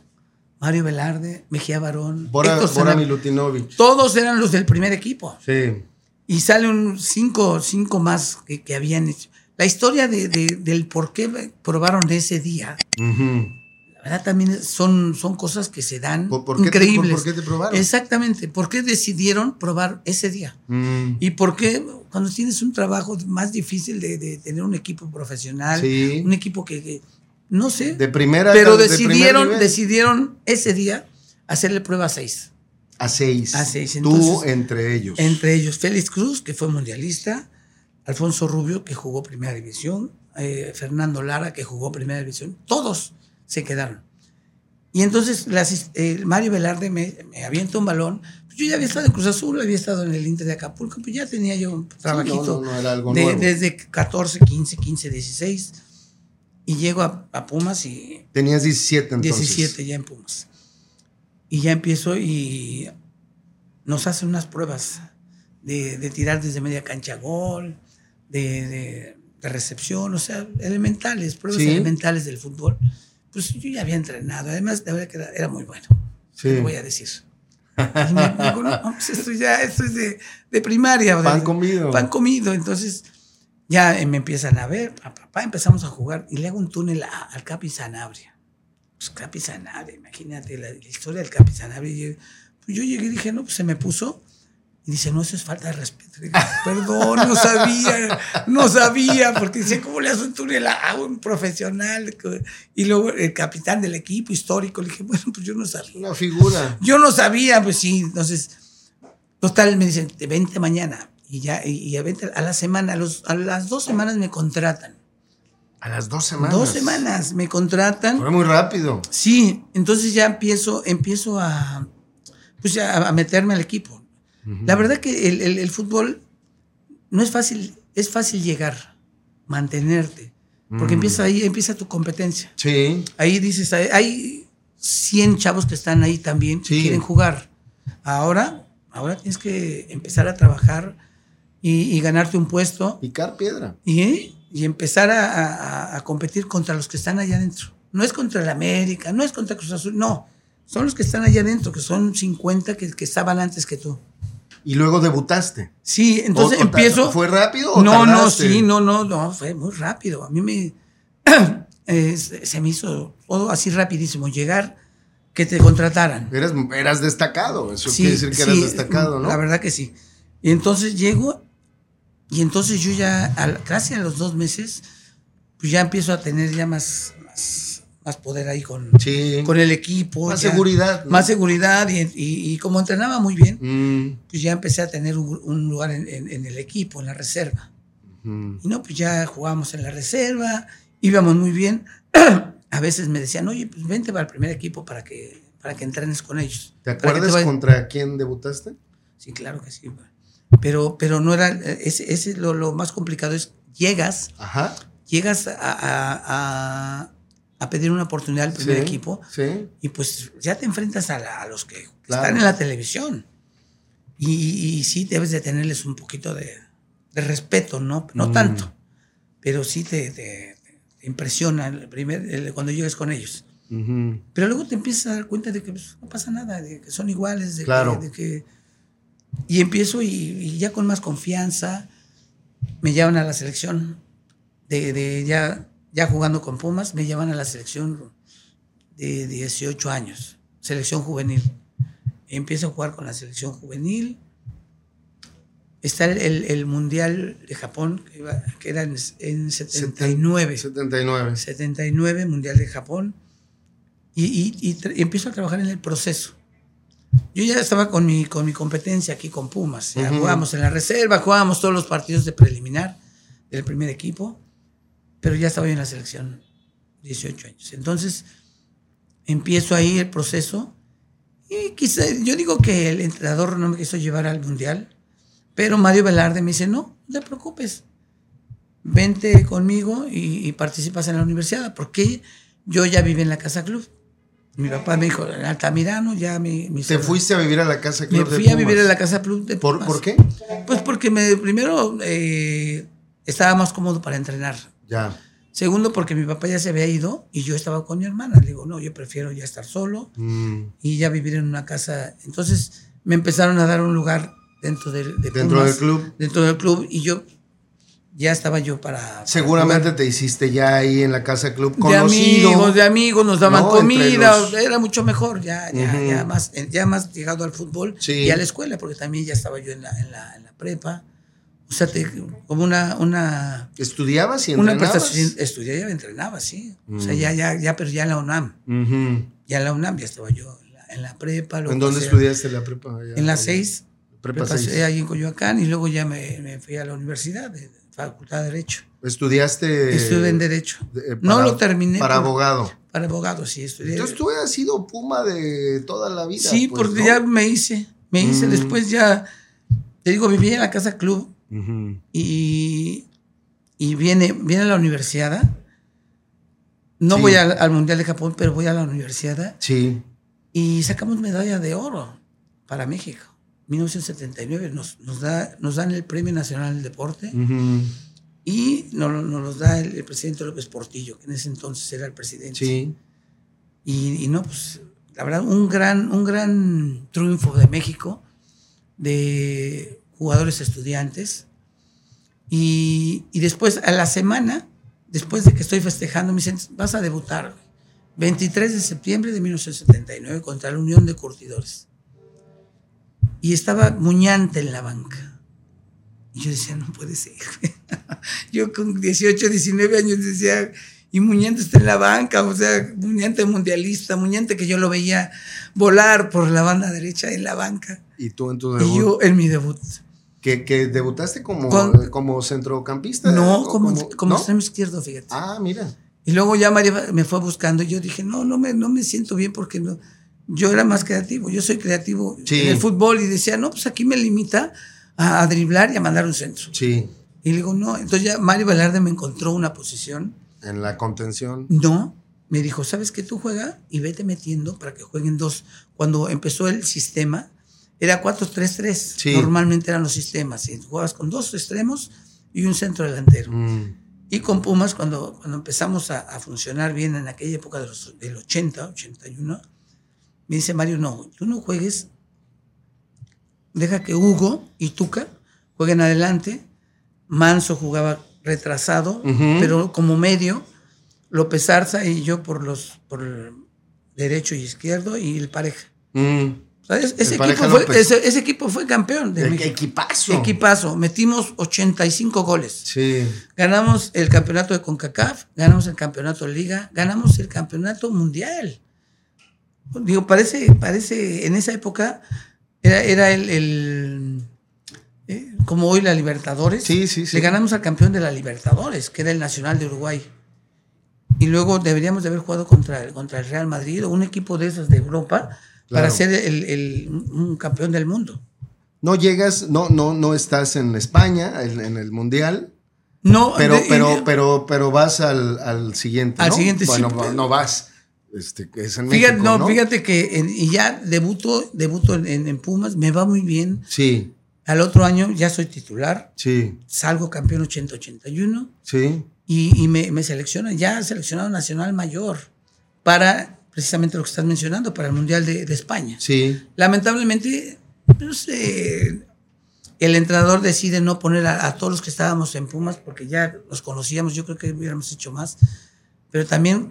Mario Velarde, Mejía Barón, Bora, Bora Milutinovich. Todos eran los del primer equipo. Sí. Y salen cinco, cinco más que, que habían hecho. La historia de, de- del por qué probaron ese día, Ujú. la verdad también son, son cosas que se dan ¿Por- por qué te- increíbles. por- por qué te probaron? Exactamente. ¿Por qué decidieron probar ese día? Mm. ¿Y por qué cuando tienes un trabajo más difícil de, de tener un equipo profesional, Sí. un equipo que, que- no sé, De primera. pero de decidieron, decidieron ese día hacerle prueba a seis. A seis. A seis, Tú entonces- entre ellos. Entre ellos Félix Cruz, que fue mundialista, Alfonso Rubio, que jugó Primera División, eh, Fernando Lara, que jugó Primera División, todos se quedaron. Y entonces las- eh, Mario Velarde me, me avienta un balón. Pues yo ya había estado en Cruz Azul, había estado en el Inter de Acapulco, pues ya tenía yo un trabajito. no, no era algo de- nuevo. Desde 14, 15, 15, 16. Y llego a, a Pumas y Tenías 17 entonces. 17 ya en Pumas. Y ya empiezo y nos hacen unas pruebas de, de tirar desde media cancha a gol, de, de- de recepción, o sea, elementales, pruebas Sí. elementales del fútbol. Pues yo ya había entrenado, además de verdad que era, era muy bueno, Sí. te lo voy a decir. Y me- me no, pues esto ya, esto es de, de primaria. o Pan comido. Pan comido, entonces ya eh, me empiezan a ver, pa, pa, pa, empezamos a jugar y le hago un túnel a- al Capi Sanabria. Pues Capi Sanabria, imagínate la, la historia del Capi Sanabria. Yo, pues yo llegué y dije, no, pues se me puso. Y dice, no, eso es falta de respeto. Digo, Perdón, no sabía, no sabía, porque dice, ¿cómo le hace un túnel a un profesional? Y luego el capitán del equipo histórico, le dije, bueno, pues yo no sabía. Una figura. Yo no sabía, pues sí, entonces, total, me dicen, "Te vente mañana. Y ya, y, a, vente a la semana, a, los, a las dos semanas me contratan. A las dos semanas. Dos semanas me contratan. Fue muy rápido. Sí, entonces ya empiezo, empiezo a, pues ya a meterme al equipo. La verdad que el, el- el fútbol no es fácil, es fácil llegar, mantenerte, porque Mm. empieza ahí, empieza tu competencia. Sí. Ahí dices, hay- hay 100 chavos que están ahí también que Sí. quieren jugar. Ahora, ahora tienes que empezar a trabajar y, y ganarte un puesto Picar piedra. y, y empezar a, a- a competir contra los que están allá adentro. No es contra el América, no es contra Cruz Azul, no. Son los que están allá adentro, que son 50 que, que estaban antes que tú. Y luego debutaste. Sí, entonces O- o ta- empiezo. ¿Fue rápido o No, no, tardaste? sí, no, no, no, fue muy rápido. A mí me. eh, se se me hizo todo así rapidísimo. Llegar, que te contrataran. Eras, eras destacado. Eso Sí, quiere decir que sí, eras destacado, ¿no? La verdad que sí. Y entonces llego, y entonces yo ya, al- casi a los dos meses, pues ya empiezo a tener ya más, más, más poder ahí con, Sí. con el equipo. Más ya. seguridad, ¿no? Más seguridad, y, y- y como entrenaba muy bien, Mm, pues ya empecé a tener un, un lugar en, en- en el equipo, en la reserva. mm. Y no, pues ya jugábamos en la reserva, íbamos muy bien. a veces me decían, oye, pues vente para el primer equipo para que, para que entrenes con ellos. ¿Te acuerdas contra quién debutaste? Sí, claro que sí. Pero, pero no era, ese, ese lo, lo más complicado es, llegas, Ajá. llegas a, a- a- a pedir una oportunidad al primer Sí, equipo Sí. y pues ya te enfrentas a, la- a los que Claro. están en la televisión. Y, y- y sí debes de tenerles un poquito de, de respeto, ¿no? No Mm. tanto, pero sí te, te- te impresiona el primer, el- cuando llegas con ellos. Pero luego te empiezas a dar cuenta de que pues, no pasa nada, de que son iguales, de, Claro. que, de que- Y empiezo y, y ya con más confianza me llevan a la selección, de, de ya, ya jugando con Pumas, me llevan a la selección de 18 años, selección juvenil. Empiezo a jugar con la selección juvenil. Está el, el- Mundial de Japón, que, iba- que era en, en 79. 79. 79, Mundial de Japón, y, y- y y empiezo a trabajar en el proceso. Yo ya estaba con mi, con mi competencia aquí con Pumas. Ya Ujú. jugábamos en la reserva, jugábamos todos los partidos de preliminar del primer equipo, pero ya estaba yo en la selección, 18 años. Entonces, empiezo ahí el proceso y quizá, yo digo que el entrenador no me quiso llevar al Mundial, pero Mario Velarde me dice, no, no te preocupes, vente conmigo y, y participas en la universidad, porque yo ya viví en la Casa Club. Mi papá me dijo, en Altamirano, ya mi... mi Te fuiste a vivir a la casa Me Club de fui a vivir en la Casa Club de ¿Por. ¿Por qué? Pues porque me, primero eh, estaba más cómodo para entrenar. Ya. Segundo, porque mi papá ya se había ido y yo estaba con mi hermana. Le digo, no, yo prefiero ya estar solo Mm. y ya vivir en una casa. Entonces me empezaron a dar un lugar dentro del, de Dentro Pumas, del club. Dentro del club y yo ya estaba yo para... Seguramente te hiciste ya ahí en la casa club de conocido. amigos, de amigos, nos daban comida, los- era mucho mejor, ya, ya, ya, más, ya más llegado al fútbol Sí. y a la escuela, porque también ya estaba yo en la, en la, en la prepa. O sea, te- como una, una, ¿Estudiabas y una entrenabas? prestación, estudiaba y entrenaba, sí. O sea, Mm. ya, ya, ya, pero ya en la UNAM, Ujú. ya en la UNAM ya estaba yo en la, en la prepa. luego ¿En dónde pasé- estudiaste la prepa? En la allá. 6, Prepa pasé 6. ahí en Coyoacán y luego ya me, me fui a la universidad, de Facultad de Derecho. Estudiaste. Estudié en Derecho. de- no para- lo terminé. Para por- abogado. Para abogado, sí, estudié. Entonces tú has sido Puma de toda la vida. Sí, pues, porque ¿no? ya me hice, me hice. Mm. Después ya, te digo, viví en la casa club Y, y viene, viene a la universidad. No Sí. voy al, al Mundial de Japón, pero voy a la universidad Sí. y sacamos medalla de oro para México. 1979 nos, nos, da, nos dan el Premio Nacional del Deporte Ujú. y nos, nos los da el, el presidente López Portillo, que en ese entonces era el presidente. Sí. Y, y no, pues, la verdad, un gran, un gran triunfo de México, de jugadores estudiantes. Y, y después, a la semana, después de que estoy festejando, me dicen, vas a debutar. 23 de septiembre de 1979 contra la Unión de Curtidores. Y estaba Muñante en la banca. Y yo decía, no puede ser. yo con 18, 19 años decía, y Muñante está en la banca, o sea, Muñante mundialista, Muñante que yo lo veía volar por la banda derecha en la banca. Y tú en tu Y debut. yo en mi debut. Que, que debutaste como, Con- como centrocampista. No, ¿O como, como ¿no? extremo izquierdo, fíjate. Ah, mira. Y luego ya María me fue buscando y yo dije, no, no me, no me siento bien porque no, yo era más creativo, yo soy creativo Sí. en el fútbol y decía, no, pues aquí me limita a, a driblar y a mandar un centro. Sí. Y le digo, no, entonces ya Mario Velarde me encontró una posición, En la contención. no, me dijo, ¿sabes qué? Tú juega y vete metiendo para que jueguen dos. Cuando empezó el sistema, era 4-3-3, Sí. normalmente eran los sistemas, y jugabas con dos extremos y un centro delantero. Mm, Y con Pumas, cuando, cuando empezamos a, a funcionar bien en aquella época de los- del 80, 81, me dice Mario, no, tú no juegues, deja que Hugo y Tuca jueguen adelante. Manso jugaba retrasado, Ujú. pero como medio. López Arza y yo por los por el derecho y izquierdo y el pareja. mm. O sea, es- ese, equipo fue, López. ese, ese equipo fue campeón de El México. equipazo. Equipazo. Metimos 85 goles. Sí. Ganamos el campeonato de CONCACAF, ganamos el campeonato de Liga, ganamos el campeonato mundial. Digo, parece, parece, en esa época era, era el, el, eh, como hoy la Libertadores. Sí, sí, sí. Le ganamos al campeón de la Libertadores, que era el Nacional de Uruguay. Y luego deberíamos de haber jugado contra, contra el Real Madrid o un equipo de esos de Europa para ser el, el- un campeón del mundo. No llegas, no, no, no estás en España, en, en el Mundial, No, pero, de- pero, pero, pero vas al, al siguiente. Al ¿no? siguiente, bueno, no vas. Este, es en Fíjate, México, no, ¿no? fíjate que en- y ya debuto, debuto en, en- en Pumas, me va muy bien. Sí, Al otro año ya soy titular, sí, salgo campeón 80-81 sí. y, y me, me seleccionan, ya seleccionado nacional mayor para precisamente lo que estás mencionando, para el Mundial de, de España. Sí, Lamentablemente, no sé, el entrenador decide no poner a, a todos los que estábamos en Pumas porque ya los conocíamos, yo creo que hubiéramos hecho más, pero también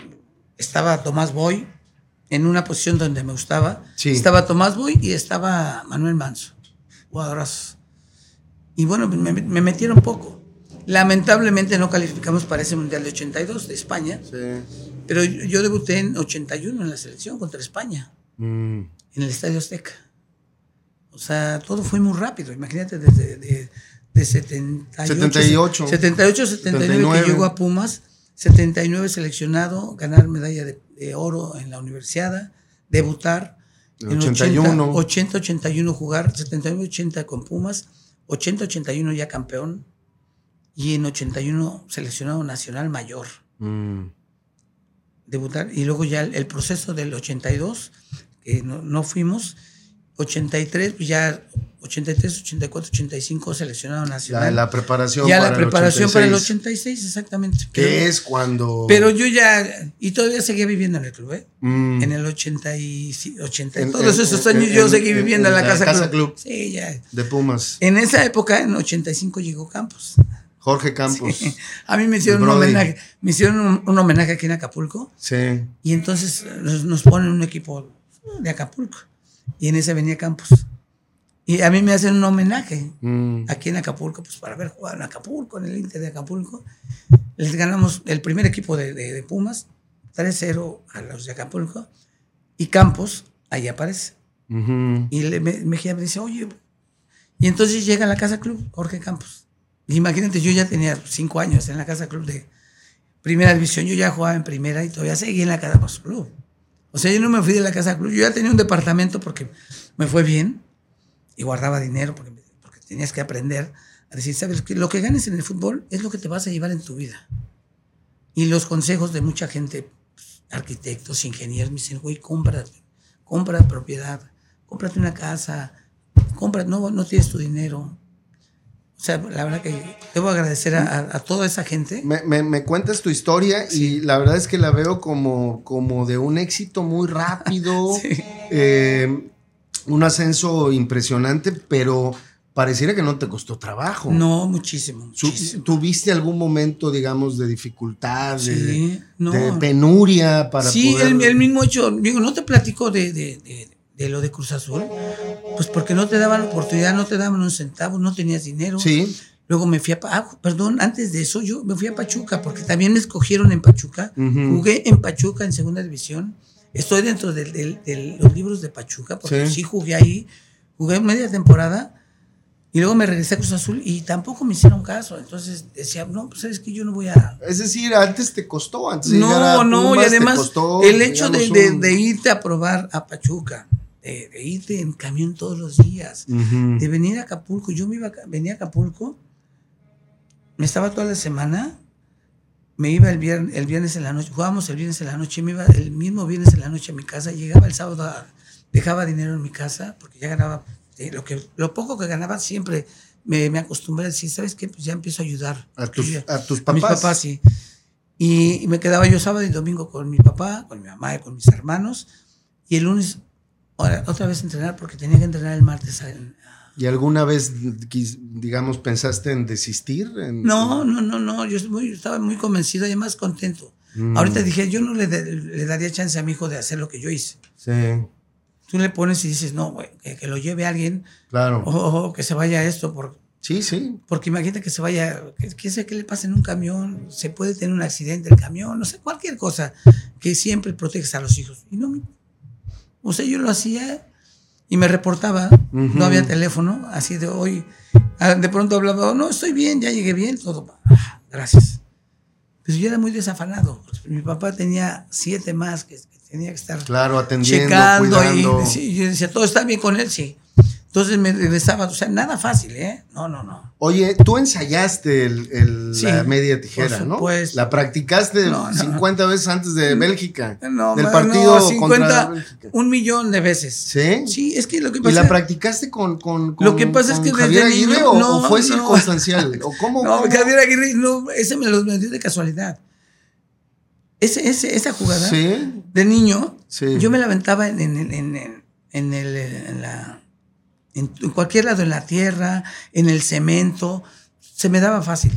estaba Tomás Boy en una posición donde me gustaba. Sí. Estaba Tomás Boy y estaba Manuel Manso, jugadorazos. Y bueno, me, me metieron poco. Lamentablemente no calificamos para ese Mundial de 82 de España, sí. Pero yo, yo debuté en 81 en la selección contra España Mm, en el Estadio Azteca. O sea, todo fue muy rápido. Imagínate desde de, de 78, 78. 78, 79 79. que llegó a Pumas, 79 seleccionado, ganar medalla de, de oro en la universidad, debutar. En 81. 80, 81 jugar, 79, 80 con Pumas, 80, 81 ya campeón y en 81 seleccionado nacional mayor mm. Debutar y luego ya el, el proceso del 82 que no, no fuimos 83 pues ya 83 84 85 seleccionado La, nacional la preparación ya para la el preparación para el 86, 86 exactamente Que es cuando. pero yo ya y todavía seguía viviendo en el club ¿eh? Mm. en el 80 y, sí, 80 En- todos en- esos años en- yo seguí en- viviendo en, en la, la casa, Casa club. Club. sí ya De Pumas. en esa época en 85 llegó Campos Jorge Campos. Sí. a mí me hicieron un homenaje me hicieron un, un homenaje aquí en Acapulco Sí. Y entonces nos, nos ponen un equipo de Acapulco. Y en ese venía Campos. Y a mí me hacen un homenaje Mm. aquí en Acapulco, pues para haber jugado en Acapulco, en el Inter de Acapulco. Les ganamos el primer equipo de, de- de Pumas, 3-0 a los de Acapulco. Y Campos, ahí aparece. Y le, me, Mejía me dice, oye. Y entonces llega a la Casa Club, Jorge Campos. Imagínate, yo ya tenía cinco años en la Casa Club de Primera División. Yo ya jugaba en Primera y todavía seguía en la Casa Club. O sea, yo no me fui de la Casa Club. Yo ya tenía un departamento porque me fue bien y guardaba dinero porque, porque tenías que aprender a decir, sabes, que lo que ganes en el fútbol es lo que te vas a llevar en tu vida. Y los consejos de mucha gente, pues, arquitectos, ingenieros, me dicen, güey, cómprate, compra propiedad, cómprate una casa, compra, no, no tienes tu dinero. O sea, la verdad que debo agradecer a, a toda esa gente. Me, me- me cuentas tu historia y la verdad es que la veo como, como de un éxito muy rápido, Sí. eh, un ascenso impresionante, pero pareciera que no te costó trabajo. No, muchísimo. ¿Tuviste algún momento, digamos, de dificultad, de, Sí, no. de penuria para sí, poder... el, el mismo hecho, digo, no te platico de, de- de- de lo de Cruz Azul, pues porque no te daban oportunidad, no te daban un centavo, no tenías dinero. Sí, Luego me fui a, ah, perdón, antes de eso yo me fui a Pachuca, porque también me escogieron en Pachuca. Ujú. Jugué en Pachuca en segunda división. Estoy dentro de los libros de Pachuca, porque Sí. sí. jugué ahí. Jugué media temporada y luego me regresé a Cruz Azul y tampoco me hicieron caso. Entonces decía, no, pues sabes que yo no voy a, es decir, antes te costó, antes de no, no, y Pumas, te además costó, el hecho de, de- un- de irte a probar a Pachuca, de, de irte en camión todos los días, Ujú. de venir a Acapulco, yo me iba, a venía a Acapulco, me estaba toda la semana, me iba el viernes, el viernes en la noche, jugábamos el viernes en la noche, me iba el mismo viernes en la noche a mi casa, llegaba el sábado, a- dejaba dinero en mi casa, porque ya ganaba, eh, lo, que, lo poco que ganaba siempre me, me acostumbré a decir, ¿sabes qué? Pues ya empiezo a ayudar. A tus, ya- a tus a papás. mis papás, sí. Y, y me quedaba yo sábado y domingo con mi papá, con mi mamá y con mis hermanos. Y el lunes, ahora, otra vez entrenar porque tenía que entrenar el martes. ¿Y alguna vez, digamos, pensaste en desistir? En- No, no, no, no. Yo muy- estaba muy convencido y además contento. Mm. Ahorita dije, yo no le, de- le daría chance a mi hijo de hacer lo que yo hice. Sí, Tú le pones y dices, no, güey, que, que lo lleve alguien claro. o, o que se vaya a esto. Por, Sí, sí. porque imagínate que se vaya, que, que sé que le pase en un camión, se puede tener un accidente el camión, no sé, cualquier cosa, que siempre proteges a los hijos. Y no, me- o sea, yo lo hacía y me reportaba, no había teléfono, así de hoy, ah, de pronto hablaba, "Oh, no, estoy bien, ya llegué bien, todo, ah, gracias. Pero yo era muy desafanado, mi papá tenía siete más que, que tenía que estar Claro, atendiendo, checando cuidando. y sí, yo decía, todo está bien con él, sí. Entonces me regresaba, o sea, nada fácil, ¿eh? No, no, no. Oye, tú ensayaste el, el- Sí, la media tijera, por ¿no? supuesto. La practicaste No, no. 50 veces antes de Bélgica. No, del partido no, 50, contra Bélgica. un millón de veces. ¿Sí? Sí, es que lo que ¿Y pasa la practicaste con, con, con- Lo que pasa es que desde Javier Aguirre niño- o, no, o fue no. circunstancial? ¿O cómo? No, cómo? Javier Aguirre, no, ese me lo dio de casualidad. Ese, ese, esa jugada Sí, de niño, Sí. yo me la aventaba en, en, en, en- el, en, la, en cualquier lado, en la tierra, en el cemento, se me daba fácil.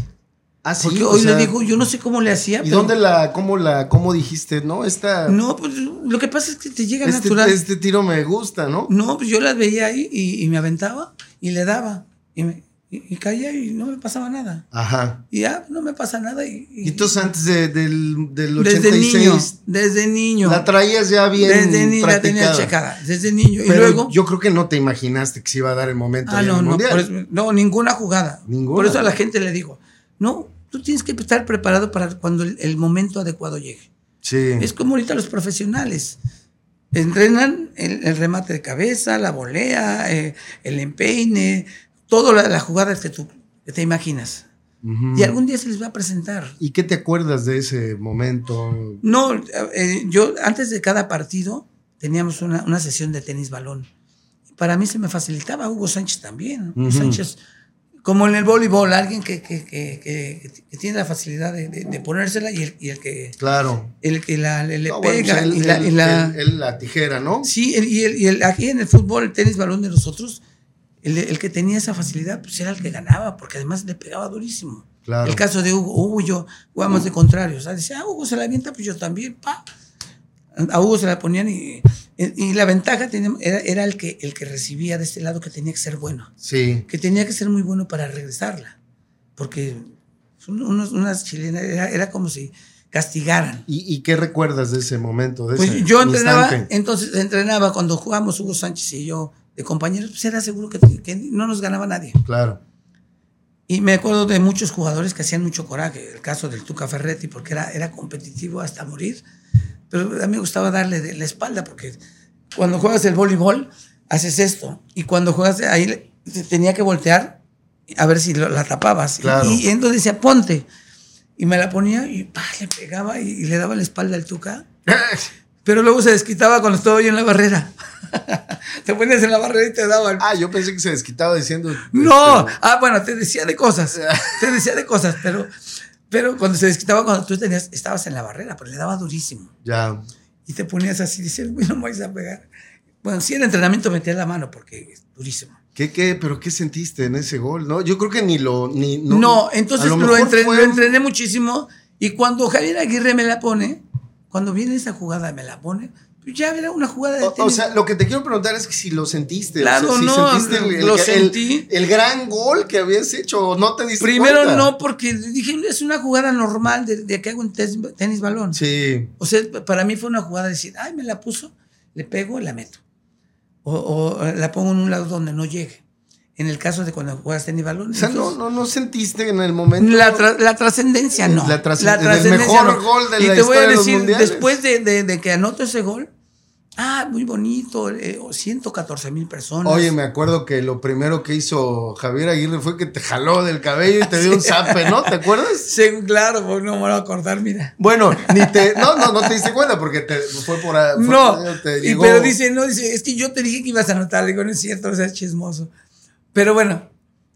Ah, sí, Porque hoy sea, le digo, yo no sé cómo le hacía. ¿Y pero- dónde la, cómo la, cómo dijiste, no? Esta, No, pues lo que pasa es que te llega este, natural. este tiro me gusta, ¿no? No, pues yo las veía ahí y, y me aventaba y le daba. Y, me- y- y caía y no me pasaba nada. Ajá. Y ya, no me pasa nada. Y, y- Y entonces antes de- del, del desde 86, niño, desde niño. la traías ya bien desde niño la tenía checada, desde niño. Pero y luego. yo creo que no te imaginaste que se iba a dar el momento ah, no, no, eso- no, ninguna jugada. Ninguna. Por eso a la gente le digo, no, tú tienes que estar preparado para cuando el, el momento adecuado llegue. Sí. Es como ahorita los profesionales. Entrenan el, el remate de cabeza, la volea, eh, el empeine, todas la- las jugadas que tú que te imaginas. Y algún día se les va a presentar. ¿Y qué te acuerdas de ese momento? No, eh, yo antes de cada partido teníamos una, una sesión de tenis balón. Para mí se me facilitaba, Hugo Sánchez también. Hugo Ujú. Sánchez, como en el voleibol, alguien que, que, que- tiene la facilidad de, de- de ponérsela y el, y el que, Claro. el que la, le, le No, bueno, pega. pues él- y la, él- y la- él- él la tijera, ¿no? Sí, y, el, y el- aquí en el fútbol, el tenis balón de nosotros, el, el que tenía esa facilidad, pues era el que ganaba, porque además le pegaba durísimo. Claro. El caso de Hugo, Hugo y yo jugamos de contrario. O sea, decía, ah, Hugo se la avienta, pues yo también, pa. A Hugo se la ponían y, y la ventaja tenía- era, era el, que, el que recibía de este lado que tenía que ser bueno, Sí. que tenía que ser muy bueno para regresarla, porque unos- unas chilenas era, era como si castigaran. ¿Y, y qué recuerdas de ese momento? De Pues ese yo entrenaba, instante? entonces entrenaba cuando jugamos Hugo Sánchez y yo de compañeros, pues era seguro que, que no nos ganaba nadie. Claro. Y me acuerdo de muchos jugadores que hacían mucho coraje, el caso del Tuca Ferretti, porque era, era competitivo hasta morir, pero a mí me gustaba darle de la espalda, porque cuando juegas el voleibol, haces esto, y cuando juegas ahí, te tenía que voltear a ver si lo- la tapabas. Claro. Y, y entonces decía, ponte. Y me la ponía y pa, le pegaba y, y le daba la espalda al Tuca. Pero luego se desquitaba cuando estaba yo en la barrera. te ponías en la barrera y te daban. Ah, yo pensé que se desquitaba diciendo. No, este, ah, bueno, te decía de cosas. te decía de cosas, pero, pero cuando se desquitaba, cuando tú tenías, estabas en la barrera, pero le daba durísimo. Ya. Y te ponías así, dices, güey, no me vais a pegar. Bueno, sí, en entrenamiento metía la mano porque es durísimo. ¿Qué, qué? ¿Pero qué sentiste en ese gol? No, yo creo que ni lo. Ni, No, no, entonces lo lo, mejor entrené, fue- lo entrené muchísimo. Y cuando Javier Aguirre me la pone, cuando viene esa jugada me la pone, pues ya era una jugada de O, o tenis. sea, lo que te quiero preguntar es que si lo sentiste. Claro, o sea, si no, sentiste el, el- lo el- sentí. el gran gol que habías hecho o no te diste Primero cuenta. no, porque dije, es una jugada normal de, de que hago en tenis, tenis balón. Sí. O sea, para mí fue una jugada de decir, ay, me la puso, le pego y la meto. O, o la pongo en un lado donde no llegue. En el caso de cuando juegas tenis balón. O sea, no, entonces, no, no sentiste en el momento. La, tra- la trascendencia no. La trascend- La el trascendencia mejor gol de y la te voy a de decir, después de, de- de que anoto ese gol, ah, muy bonito, eh, 114 mil personas. Oye, me acuerdo que lo primero que hizo Javier Aguirre fue que te jaló del cabello y te dio un zape, ¿no? ¿Te acuerdas? Sí, claro, pues no me voy a acordar, mira. Bueno, ni te. No, no, no te diste cuenta porque te, fue por. fue- No, te y- llegó- pero dice, no, dice, es que yo te dije que ibas a anotar, Le digo, no es cierto, o sea, es chismoso. Pero bueno,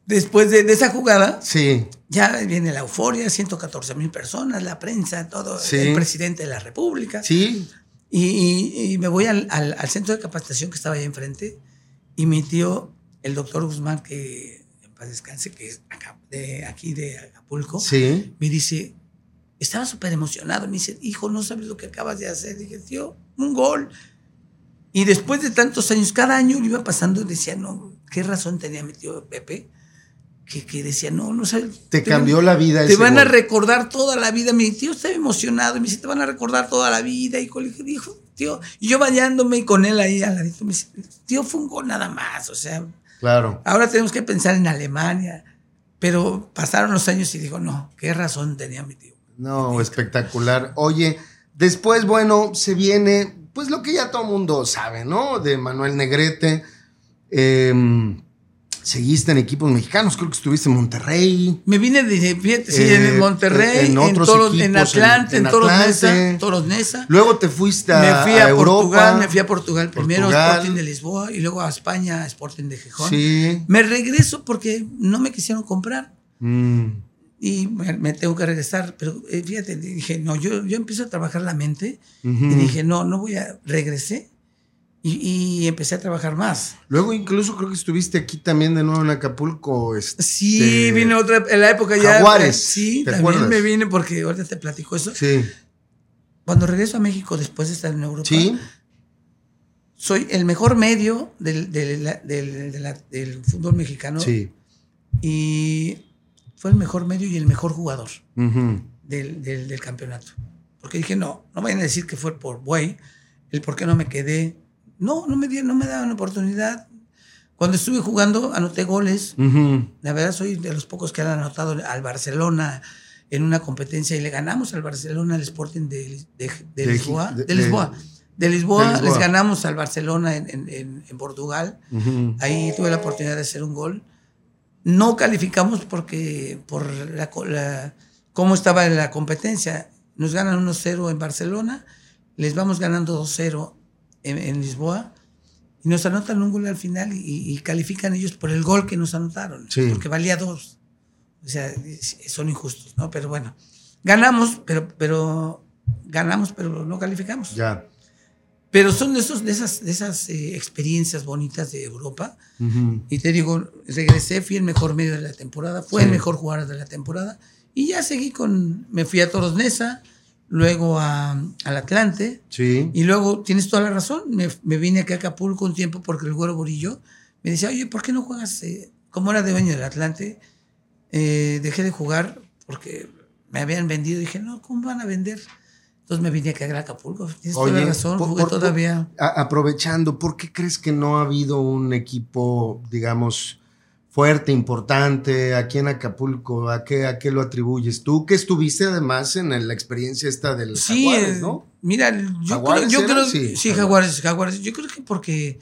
después de, de esa jugada, Sí, ya viene la euforia, 114 mil personas, la prensa, todo, Sí. el presidente de la República. sí. Y, y- y me voy al, al- al centro de capacitación que estaba ahí enfrente y mi tío, el doctor Guzmán, que en paz descanse, que es acá- de, aquí de Acapulco, Sí. me dice, estaba súper emocionado, me dice, hijo, no sabes lo que acabas de hacer. Dije, tío, un gol. Y después de tantos años, cada año le iba pasando y decía, no, ¿qué razón tenía mi tío Pepe? Que, que decía, no, no sabes. Te cambió la vida Te ese van a gol. recordar toda la vida. Mi tío estaba emocionado y me dice, te van a recordar toda la vida. Y le dijo, tío, y yo bañándome y con él ahí al ladito, me dice, tío, fue un gol nada más. O sea, Claro. ahora tenemos que pensar en Alemania. Pero pasaron los años y digo, no, qué razón tenía mi tío. No, espectacular. Oye, después, bueno, se viene, pues lo que ya todo mundo sabe, ¿no? De Manuel Negrete. Em, seguiste en equipos mexicanos, creo que estuviste en Monterrey. Me vine de, fíjate, sí, Eh, en Monterrey, en en, otros Toros- en equipos, en- Atlante, en, en Toros. Neza, Toros Neza. Luego te fuiste a, Me fui a, Europa. Portugal, me fui a Portugal primero, Portugal. Sporting de Lisboa, y luego a España, Sporting de Gijón. Sí. Me regreso porque no me quisieron comprar Mm, y me, me tengo que regresar. Pero eh, fíjate, dije, no, yo, yo empiezo a trabajar la mente y dije, no, no voy a. Regresé y, y empecé a trabajar más. Luego incluso creo que estuviste aquí también de nuevo en Acapulco. este, Sí, vine otra, en la época ya. Jaguares, Sí, ¿te también acuerdas? me vine porque ahorita te platico eso. Sí. Cuando regreso a México después de estar en Europa, Sí. soy el mejor medio del, del, del- fútbol mexicano Sí. y fue el mejor medio y el mejor jugador del- del campeonato. Porque dije, no, no vayan a decir que fue por buey, el por qué no me quedé. No, no me, dieron, no me daban oportunidad. Cuando estuve jugando, anoté goles. Ujú. La verdad, soy de los pocos que han anotado al Barcelona en una competencia y le ganamos al Barcelona, al Sporting de, de- de De- Lisboa. de- Lisboa. De Lisboa, les ganamos al Barcelona en, en- en- en Portugal. Ahí tuve la oportunidad de hacer un gol. No calificamos porque por la, la- cómo estaba la competencia. Nos ganan 1-0 en Barcelona, les vamos ganando 2-0 en, en Lisboa y nos anotan un gol al final y, y califican ellos por el gol que nos anotaron, Sí. porque valía dos. O sea, son injustos, ¿no? Pero bueno, ganamos, pero, pero ganamos, pero no calificamos. Ya. Pero son de, esos, de esas, de esas eh, experiencias bonitas de Europa. Ujú. Y te digo, regresé, fui el mejor medio de la temporada, fue Sí. el mejor jugador de la temporada. Y ya seguí con, me fui a Toros Neza, luego a, al Atlante. Sí. Y luego, tienes toda la razón, me, me vine aquí a Acapulco un tiempo porque el güero Borillo me decía, oye, ¿por qué no juegas? eh?" Como era dueño del Atlante, eh, dejé de jugar porque me habían vendido. Dije, no, ¿cómo van a vender? Entonces me vine aquí a Acapulco. Tienes toda la razón, por- jugué por- por- todavía. a- aprovechando, ¿por qué crees que no ha habido un equipo, digamos, fuerte, importante aquí en Acapulco? ¿A qué, a qué lo atribuyes? Tú que estuviste además en la experiencia esta del Sí, Jaguares, ¿no? mira, yo ¿Jaguares creo, yo creo Sí, sí, Jaguares. Jaguares. Yo creo que porque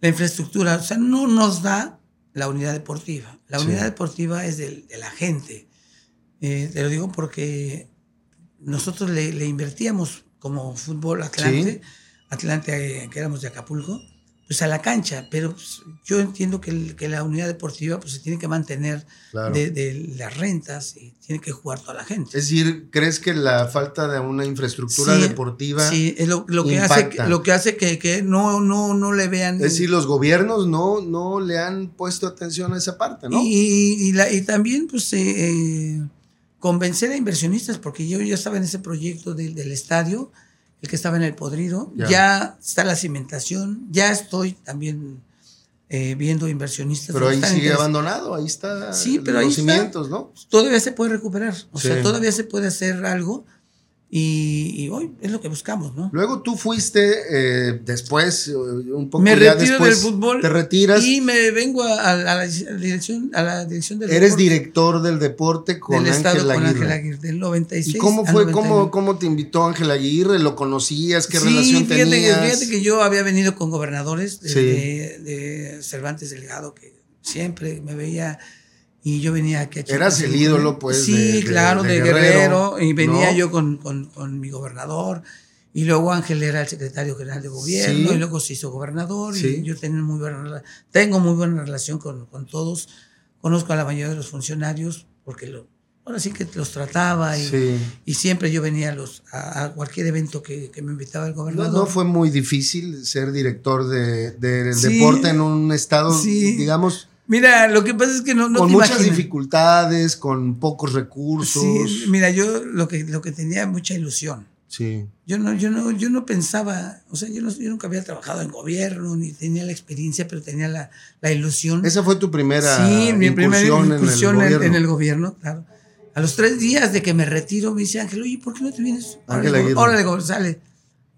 la infraestructura, o sea, no nos da la unidad deportiva. La Sí. unidad deportiva es del- de la gente. Eh, te lo digo porque nosotros le, le invertíamos como fútbol Atlante, Atlante, eh, que éramos de Acapulco, pues a la cancha, pero pues, yo entiendo que, el- que la unidad deportiva pues se tiene que mantener Claro. de, de las rentas y tiene que jugar toda la gente. Es decir, ¿crees que la falta de una infraestructura Sí, deportiva, Sí, es lo, lo que hace, lo que, hace que, que no, no, no le vean. es decir, los gobiernos no, no le han puesto atención a esa parte, ¿no? Y, y la- y también, pues, eh, eh, convencer a inversionistas, porque yo ya estaba en ese proyecto del, del estadio, el que estaba en el podrido, Ya. ya, está la cimentación, ya estoy también eh, viendo inversionistas. Pero ahí sigue abandonado, ahí está Sí, pero los ahí está. cimientos, ¿no? Todavía se puede recuperar, o Sí. sea, todavía se puede hacer algo y, y hoy es lo que buscamos, ¿no? Luego tú fuiste eh, después, eh, un poco Me ya retiro después, del fútbol te retiras, y me vengo a, a la dirección, a la dirección del eres deporte director del deporte con del Ángel con Aguirre. Ángel Aguirre, del 96 ¿Y cómo fue, 99. cómo, cómo te invitó Ángel Aguirre? ¿Lo conocías? ¿Qué sí, relación fíjate tenías? Fíjate que yo había venido con gobernadores de, Sí. de- de Cervantes Delgado, que siempre me veía y yo venía aquí a Eras el ídolo, pues, Sí, de- claro, de de, Guerrero, Guerrero, y venía ¿no? yo con, con- con mi gobernador. Y luego Ángel era el secretario general de gobierno Sí. y luego se hizo gobernador Sí. y yo tenía muy buena, tengo muy buena relación con, con todos. Conozco a la mayoría de los funcionarios porque lo, ahora sí que los trataba y, Sí. y siempre yo venía a, los, a, a cualquier evento que, que me invitaba el No, gobernador. no fue muy difícil ser director de, del deporte en un estado, digamos, Mira, lo que pasa es que no, no con te muchas imaginas. dificultades, con pocos recursos. Sí, mira, yo lo que, lo que tenía mucha ilusión. Sí. Yo no, yo no, yo no pensaba, o sea, yo, no- yo nunca había trabajado en gobierno, ni tenía la experiencia, pero tenía la, la ilusión. Esa fue tu primera sí, mi primera incursión, en el en, gobierno. en el gobierno, claro. A los tres días de que me retiro, me dice Ángel, oye, ¿por qué no te vienes? Órale, González.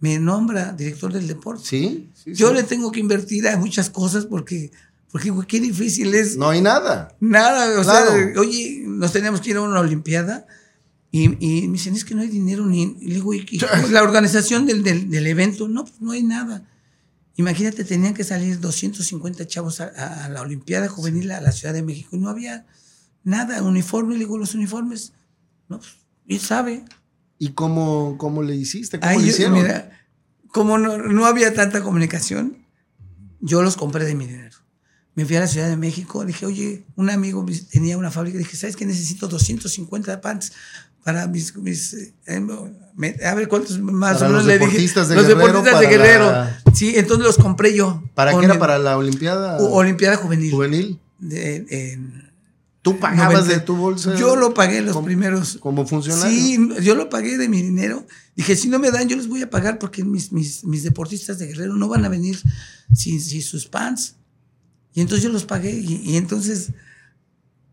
Me nombra director del deporte. Sí, sí, Yo sí. le tengo que invertir a muchas cosas porque, porque güey, qué difícil es. No hay nada. Nada, o Claro. sea, oye, nos teníamos que ir a una Olimpiada y, y me dicen, es que no hay dinero ni. Y le digo, ¿y la organización del, del, del evento, no, pues no hay nada. Imagínate, tenían que salir 250 chavos a, a- a la Olimpiada Juvenil a la Ciudad de México y no había nada, uniforme. Le digo, los uniformes, no, pues, y sabe. ¿Y cómo, cómo le hiciste? ¿Cómo Ay, le hicieron? mira, como no, no había tanta comunicación, yo los compré de mi dinero. Me fui a la Ciudad de México, dije, oye, un amigo tenía una fábrica, dije, ¿sabes qué? Necesito 250 pants para mis... mis, eh, me- a ver cuántos más Para o menos los le dije. deportistas de los Guerrero, deportistas de Guerrero. la- Sí, entonces los compré yo. ¿Para qué era? ¿Para la Olimpiada o- Olimpiada Juvenil. Juvenil? De- ¿Tú pagabas 90. de tu bolsa? Yo lo pagué los como- primeros Como funcionario. Sí, yo lo pagué de mi dinero. Dije, si no me dan, yo les voy a pagar porque mis, mis, mis deportistas de Guerrero no van a venir sin, sin sus pants. Y entonces yo los pagué y, y entonces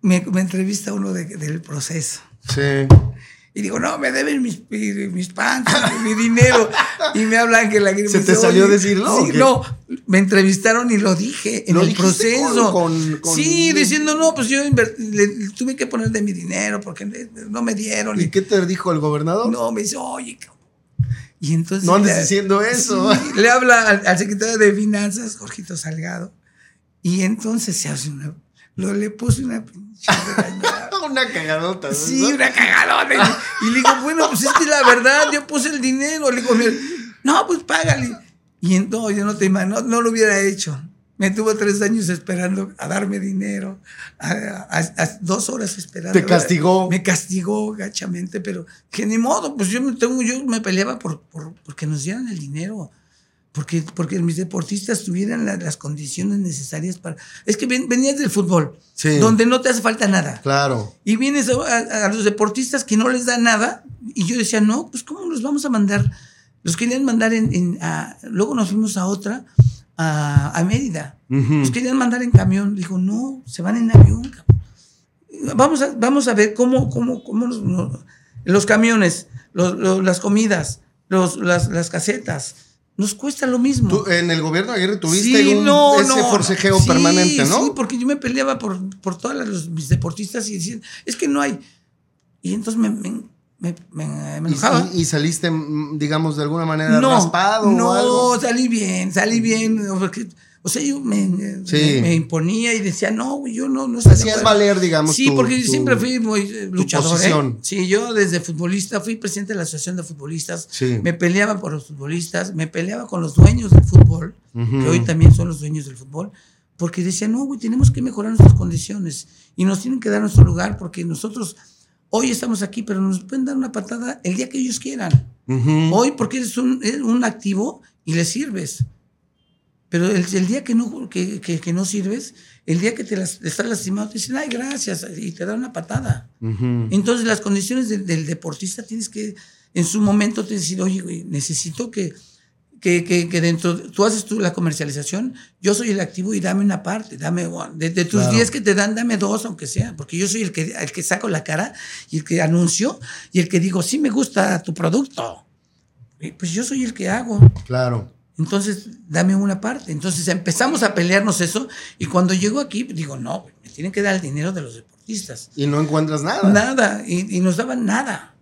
me, me entrevista uno de- del proceso. Sí. Y digo, no, me deben mis, mis, mi dinero. Y me habla Ángel Aguirre. ¿Se te salió "Oye, decirlo Sí, no, me entrevistaron y lo dije en ¿Lo el proceso. con- con- con- Sí, diciendo, no, pues yo le- tuve que poner de mi dinero porque no me dieron. ¿Y qué te dijo el gobernador? No, me dice, oye, cabrón". y entonces. No andes le- diciendo eso. Sí, le habla al, al secretario de Finanzas, Jorgito Salgado, y entonces se hace una. Lo, le puse una pinche. Una cagadota. ¿no? Sí, una cagadota. Y, y le digo, bueno, pues es que la verdad, yo puse el dinero. Le digo, "Mira, no, pues págale. Y entonces yo no te imagino, no, no lo hubiera hecho. Me tuvo tres años esperando a darme dinero, a, a- a- dos horas esperando. Te castigó. Me castigó gachamente, pero que ni modo, pues yo me, tengo, yo me peleaba por, por, porque nos dieran el dinero. Porque, porque mis deportistas tuvieran la- las condiciones necesarias para... Es que ven- venías del fútbol, Sí. donde no te hace falta nada. Claro. Y vienes a, los deportistas que no les da nada. Y yo decía, no, pues ¿cómo los vamos a mandar? Los querían mandar en... en- a- luego nos fuimos a otra, a, a Mérida. Los querían mandar en camión. Dijo, no, se van en avión. cabrón. Vamos a, vamos a ver cómo, cómo, cómo los, los camiones, los- los- las comidas, los, las, las casetas. Nos cuesta lo mismo. Tú, en el gobierno de Aguirre tuviste Sí, un, no, ese no, forcejeo sí, permanente, ¿no? Sí, porque yo me peleaba por, por todos mis deportistas y decían, es que no hay. Y entonces me, me, me, me- enojaba. Y, y saliste, mm, digamos, de alguna manera no, raspado no, o algo. salí bien, salí bien. Porque O sea, yo me, Sí. me, me imponía y decía, no, güey, yo no, no estoy Hacías acuerdo". valer, digamos, Sí, tu- porque yo siempre fui muy eh, luchador. ¿eh? Sí, yo desde futbolista fui presidente de la Asociación de Futbolistas. Sí. Me peleaba por los futbolistas, me peleaba con los dueños del fútbol, que hoy también son los dueños del fútbol, porque decía, no, güey, tenemos que mejorar nuestras condiciones y nos tienen que dar nuestro lugar porque nosotros hoy estamos aquí, pero nos pueden dar una patada el día que ellos quieran. Hoy porque eres un, eres un activo y le sirves. Pero el, el día que no, que, que- que no sirves, el día que te las, estás lastimado, te dicen, ay, gracias, y te dan una patada. Entonces, las condiciones del, del deportista tienes que, en su momento, te decir, oye, güey, necesito que, que, que, que dentro, tú haces tú la comercialización, yo soy el activo y dame una parte, dame, de, de tus Claro. 10 que te dan, dame dos, aunque sea, porque yo soy el que, el que saco la cara y el que anuncio y el que digo, sí me gusta tu producto. Y Pues yo soy el que hago. Claro. Entonces, dame una parte. Entonces empezamos a pelearnos eso y cuando llego aquí, digo, no, me tienen que dar el dinero de los deportistas. Y no encuentras nada. Nada, y, y nos daban nada.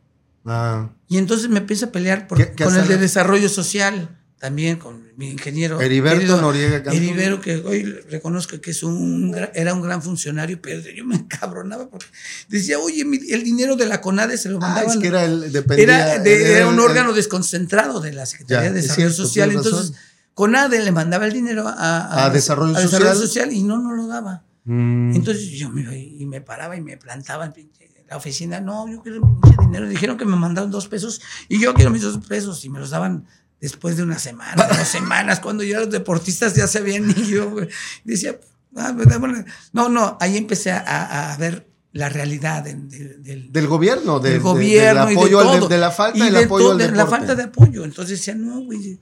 Ah. Y entonces me empiezo a pelear por- ¿Qué- qué con el de desarrollo social, también con mi ingeniero. Heriberto Noriega Cantú. Heribero, que hoy reconozco que es un, era un gran funcionario, pero yo me encabronaba porque decía, oye, mi- el dinero de la CONADE se lo Ah, mandaban. es que era el dependía, era, de- era un el- órgano desconcentrado de la Secretaría Ya, de es Desarrollo cierto, Social. Entonces. CONADE le mandaba el dinero a, A Desarrollo Social. y no nos lo daba. Mm. Entonces yo me, y me paraba y me plantaba en la oficina. No, yo quiero mucho dinero. Dijeron que me mandaron dos pesos y yo quiero mis dos pesos. Y me los daban después de una semana, dos semanas, cuando ya los deportistas ya se habían ido. decía, ah, daban- no, no, ahí empecé a, ver la realidad del- del- gobierno, de- del de- gobierno del y apoyo de al de- todo. de la falta Y del de apoyo todo, al de la falta de apoyo. Entonces decía, no, güey,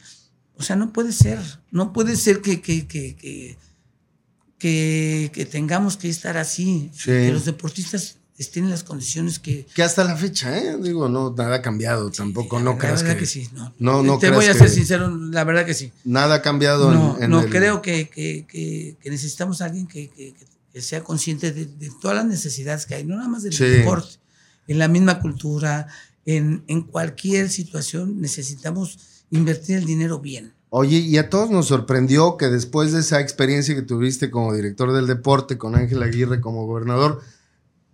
o sea, no puede ser, no puede ser que, que, que, que, que- que tengamos que estar así, Sí. que los deportistas estén en las condiciones que... Que hasta la fecha, ¿eh? Digo, no, nada ha cambiado tampoco, no la creas verdad que, que, sí, no. no, no Te voy a que- ser sincero, la verdad que sí. nada ha cambiado No, en, en no el- creo que, que- que- que necesitamos a alguien que, que- que sea consciente de, de todas las necesidades que hay, no nada más del Sí. deporte, en la misma cultura, en, en cualquier situación necesitamos invertir el dinero bien. Oye, y a todos nos sorprendió que después de esa experiencia que tuviste como director del deporte con Ángel Aguirre como gobernador,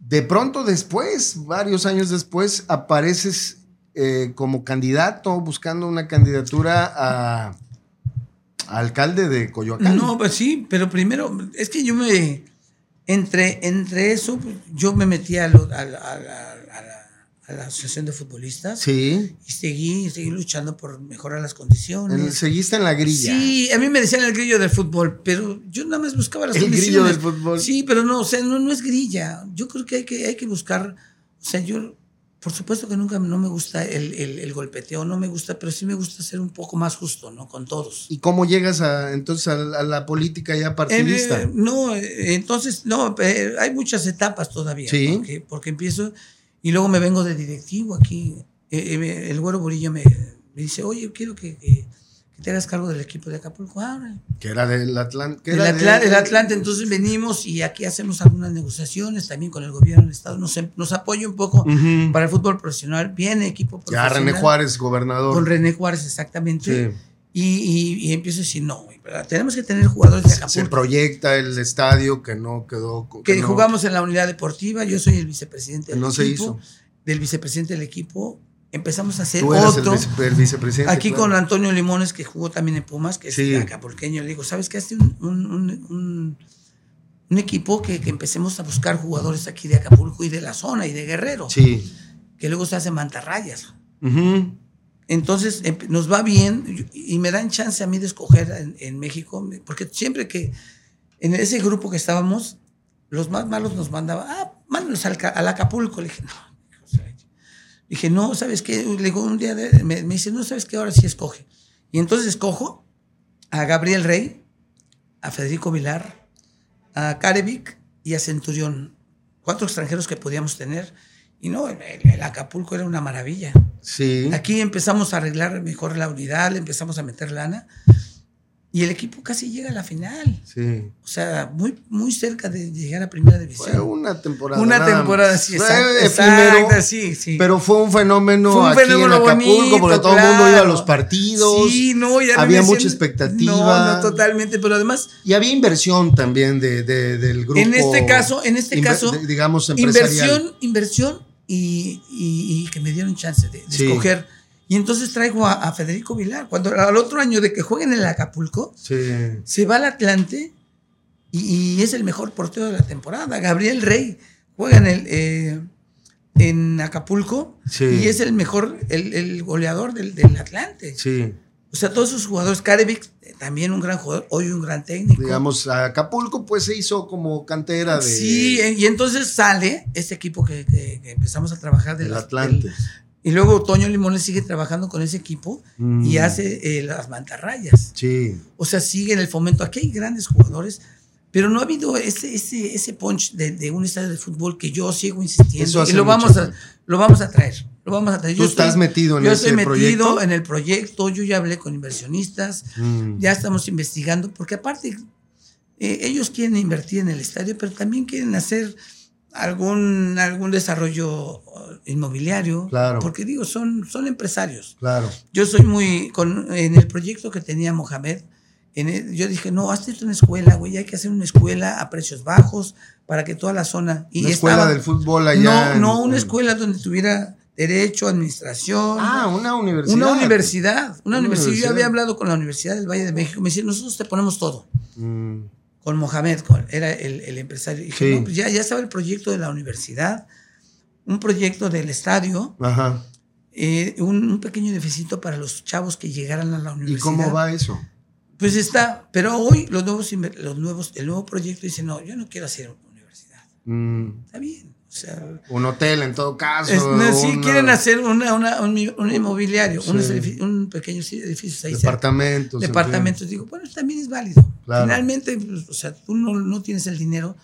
de pronto después, varios años después, apareces eh, como candidato buscando una candidatura a, alcalde de Coyoacán. No, pues sí, pero primero, es que yo me, entre, entre eso, pues, yo me metí a, lo- a a a la- Asociación de Futbolistas Sí, y seguí, seguí luchando por mejorar las condiciones. en- seguiste en la grilla. Sí, a mí me decían el grillo del fútbol, pero yo nada más buscaba las El condiciones. grillo del fútbol. Sí, pero no, o sea, no, no es grilla. Yo creo que hay que, hay que buscar, o sea, yo, por supuesto que nunca no me gusta el, el- el golpeteo, no me gusta, pero sí me gusta ser un poco más justo, ¿no? Con todos. ¿Y cómo llegas a, entonces a, la- a la política ya partidista? Eh, no, eh, entonces, no, eh, hay muchas etapas todavía. Sí. Porque, porque empiezo y luego me vengo de directivo aquí. Eh, eh, el güero Borillo me, me dice, oye, quiero que, que- que te hagas cargo del equipo de Acapulco. Ah, que era del Atlante. El, Atla- el Atlante, entonces venimos y aquí hacemos algunas negociaciones también con el gobierno del Estado. Nos, em- nos apoya un poco para el fútbol profesional. Viene equipo Ya profesional. René Juárez, gobernador. Con René Juárez, exactamente. Sí. Y, y- y empiezo a decir, no. Tenemos que tener jugadores de Se Acapulco. proyecta el estadio que no quedó. que no- jugamos en la unidad deportiva. Yo soy el vicepresidente del No se equipo. hizo. Del vicepresidente del equipo. Empezamos a hacer Tú eras el, otro. vice- el vicepresidente. Aquí claro. con Antonio Limones, que jugó también en Pumas, que es Sí. acapulqueño. Le digo, ¿sabes qué? Hazte un, un, un- equipo que, que empecemos a buscar jugadores aquí de Acapulco y de la zona y de Guerrero. Sí. Que luego se hacen mantarrayas. Ujú. Entonces empe- nos va bien y me dan chance a mí de escoger en, México, porque siempre que en ese grupo que estábamos, los más malos nos mandaban, ah, mándanos al, al Acapulco. Le dije, no. Dije, no, ¿sabes qué? Le digo, un día me, dice, no, ¿sabes qué? Ahora sí escoge. Y entonces escojo a Gabriel Rey, a Federico Vilar, a Carevic y a Centurión. Cuatro extranjeros que podíamos tener. Y no, el, el Acapulco era una maravilla. Sí. Aquí empezamos a arreglar mejor la unidad, le empezamos a meter lana. Y el equipo casi llega a la final. Sí. O sea, muy, muy cerca de llegar a primera división. Fue una temporada. Una nada temporada, más. sí, Fue exacto, exacto, sí, sí. Pero fue un fenómeno Fue un aquí fenómeno en Acapulco bonito, porque todo el mundo iba a los partidos. Sí, no, ya había me mucha decían- expectativa. No, no, totalmente. Pero además, Y había inversión también de, de- del grupo. en este caso, en este caso, digamos, empresarial. inversión, inversión y, y- y que me dieron chance de, de Sí. escoger. Y entonces traigo a, a Federico Vilar. Cuando al otro año de que jueguen en el Acapulco, Sí. se va al Atlante y, y es el mejor portero de la temporada. Gabriel Rey juega en, el, eh, en Acapulco Sí. y es el mejor, el, el goleador del, del Atlante. Sí. O sea, todos sus jugadores, Carevic, eh, también un gran jugador, hoy un gran técnico. Digamos, Acapulco pues se hizo como cantera de, Sí, eh, y entonces sale este equipo que, que- que empezamos a trabajar del Atlante. del- y luego Toño Limones sigue trabajando con ese equipo y Mm. hace eh, las mantarrayas. Sí. O sea, sigue en el fomento. Aquí hay grandes jugadores, pero no ha habido ese, ese, ese punch de, de un estadio de fútbol que yo sigo insistiendo. Y lo vamos, a, lo vamos a traer. Lo vamos a traer. Tú estás metido en yo ese estoy metido en el proyecto. Yo ya hablé con inversionistas. Mm. Ya estamos investigando, porque aparte eh, ellos quieren invertir en el estadio, pero también quieren hacer algún, algún desarrollo eh, inmobiliario. Claro. Porque digo, son, son empresarios. Claro. Yo soy muy, con, en el proyecto que tenía Mohamed, en el- yo dije, no, hazte una escuela, güey, hay que hacer una escuela a precios bajos para que toda la zona... Y Una escuela del fútbol allá. No, en- no, una en- escuela donde tuviera derecho, administración. Ah, una universidad. Una universidad, una Una universidad. Yo había hablado con la Universidad del Valle de México. Me decían, nosotros te ponemos todo. Mm. Con Mohamed, con- era el, el empresario. Y dije, Sí. no, pues ya, ya estaba el proyecto de la universidad, un proyecto del estadio, Ajá. eh, un, un pequeño déficit para los chavos que llegaran a la ¿Y universidad. cómo va eso? Pues está, pero hoy los nuevos, los nuevos, el nuevo proyecto dice, no, yo no quiero hacer una universidad. Mm. Está bien. Sea, Un hotel en todo caso. es- no, sí una- quieren hacer una, una- un, un inmobiliario, un, Sí. edificio- un pequeño edificio ahí. Departamentos. en departamentos. Digo, bueno, también es válido. Claro. Finalmente, pues, o sea, tú no, no tienes el dinero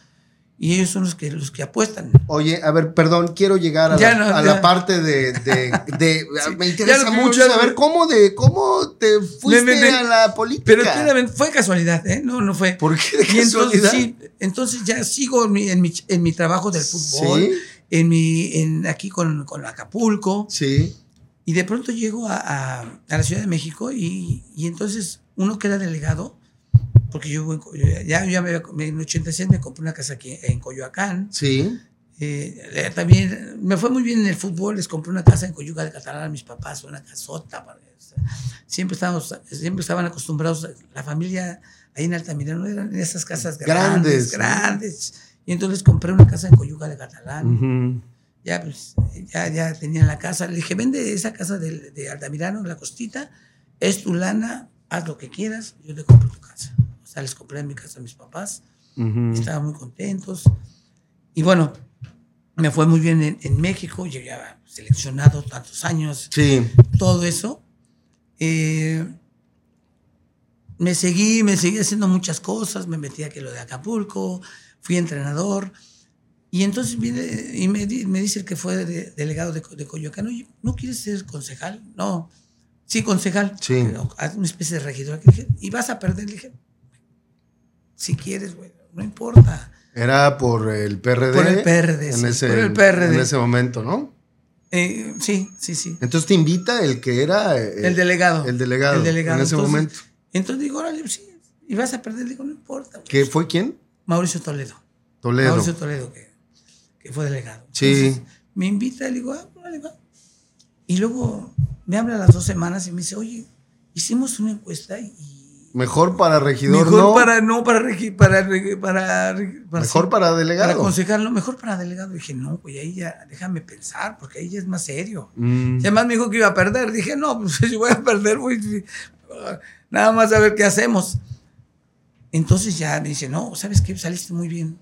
y ellos son los que, los que apuestan. Oye, a ver, perdón, quiero llegar a, Ya la, no, a ya. la parte de. de- de- me interesa mucho saber cómo, de, cómo te fuiste Me- me- a la política. Pero fue casualidad, ¿eh? No, no fue. ¿Por qué de Y entonces, casualidad? sí, entonces ya sigo en mi, en mi, en mi trabajo del fútbol, Sí. en mi, en, aquí con, con Acapulco, Sí. y de pronto llego a, a- a la Ciudad de México y, y entonces uno que era delegado, porque yo, ya, ya me, en el 86 me compré una casa aquí en Coyoacán, Sí. eh, eh, también me fue muy bien en el fútbol, les compré una casa en Coyuca de Catalán a mis papás, una casota. siempre, estábamos, siempre estaban acostumbrados, la familia ahí en Altamirano eran esas casas Grandes, grandes. Y entonces compré una casa en Coyuca de Catalán. Ya, pues, ya, ya tenían la casa. Le dije, vende esa casa de, de Altamirano, la costita, es tu lana, haz lo que quieras, yo te compro tu casa. Sea, les compré mi casa a mis papás Ujú. estaban muy contentos. Y bueno, me fue muy bien en, en México, ya seleccionado tantos años, Sí. todo eso. Eh, me seguí, me seguí haciendo muchas cosas, me metí a que lo de Acapulco, fui entrenador. Y entonces viene y me, me dice el que fue de- delegado de, de Coyoacán, oye, ¿no quieres ser concejal? No. Sí, concejal. Sí. Una especie de regidor. Y vas a perder. Le dije, si quieres, güey, no importa. Era por el PRD. Por el PRD, En sí, ese, por el PRD. En ese momento, ¿no? Eh, sí, sí, sí. Entonces te invita el que era. eh, El delegado. El delegado. El delegado. En ese Entonces- momento. Entonces digo, órale, sí, y vas a perder. Le digo, no importa. güey. ¿Qué fue quién? Mauricio Toledo. Toledo. Mauricio Toledo, que, que fue delegado. Sí. Me invita, le digo, ah, órale, va. Y luego me habla a las dos semanas y me dice, oye, hicimos una encuesta y. Mejor para regidor, mejor no. para, no, para, regi- para, para, para, Mejor sí, para delegado. Para concejal, no, mejor para delegado. dije, no, güey, ahí ya, déjame pensar, porque ahí ya es más serio. Mm. Y además me dijo que iba a perder. Dije, no, pues si voy a perder, voy, nada más a ver qué hacemos. Entonces ya me dice, no, ¿sabes qué? Saliste muy bien,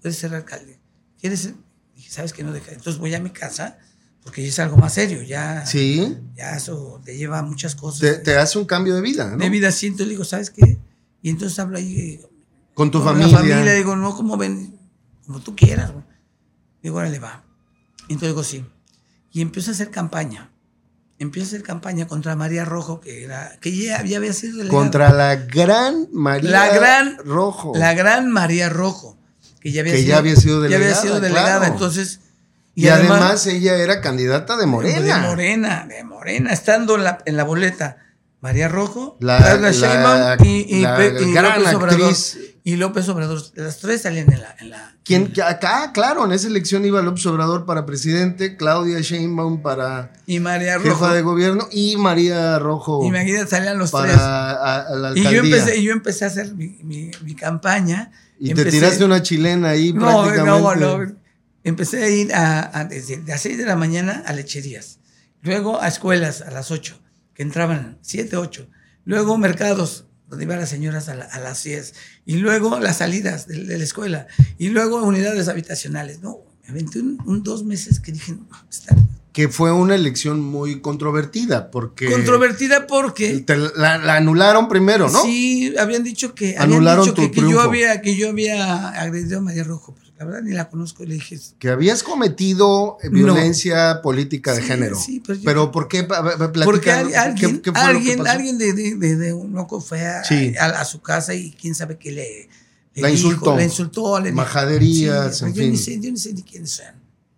puedes ser alcalde. ¿Quieres ser? Dije, ¿sabes qué? No deja. Entonces voy a mi casa, porque es algo más serio, ya, Sí. ya eso te lleva a muchas cosas. Te, te hace un cambio de vida, ¿no? de vida entonces le digo, ¿sabes qué? Y entonces hablo ahí eh, Con tu con familia. la familia, digo, no, como ven, como tú quieras. güey. Digo, órale, va. Entonces digo, sí. Y empiezo a hacer campaña. empieza a hacer campaña contra María Rojo, que era que ya, ya había sido delegada. Contra la gran María La gran- Rojo. la gran María Rojo, que ya había, Que sido, ya había sido ya había delegada, sido delegada, claro. entonces y, además, ella era candidata de Morena. de Morena, de Morena, estando en la, en la boleta María Rojo, La- la- Sheinbaum y, y la y gran López Obrador. Y López Obrador, las tres salían en la, en la ¿Quién, que acá, claro, en esa elección iba López Obrador para presidente, Claudia Sheinbaum para y María Rojo. jefa de gobierno y María Rojo y Imagínate, salían los tres. para a- a la Y yo empecé, y yo empecé a hacer mi, mi- mi campaña. Y te Empecé- tiraste una chilena ahí No, prácticamente. no, no. Empecé a ir a, a- desde a 6 de la mañana a lecherías. Luego a escuelas a las 8, que entraban 7, 8. Luego mercados, donde iban las señoras a, la- a las 10. Y luego las salidas de, de la escuela. Y luego unidades habitacionales. No, me aventé un, un dos meses que dije, no, está Que fue una elección muy controvertida porque controvertida porque... te la, la anularon primero, ¿no? Sí, habían dicho que, habían Anularon dicho tu que, que yo había que yo había agredido a María Rojo, la verdad ni la conozco y le dije, Que habías cometido eh, No. violencia política de Sí, género. sí, pero yo- pero ¿por qué? Porque ¿qué- al- alguien, qué alguien, alguien de, de- de- de un loco fue a, Sí. a- a su casa y quién sabe qué le, le La dijo, insultó. la insultó, le dijo- Majaderías, Sí, en yo fin. Ni sé, yo ni sé ni quiénes son.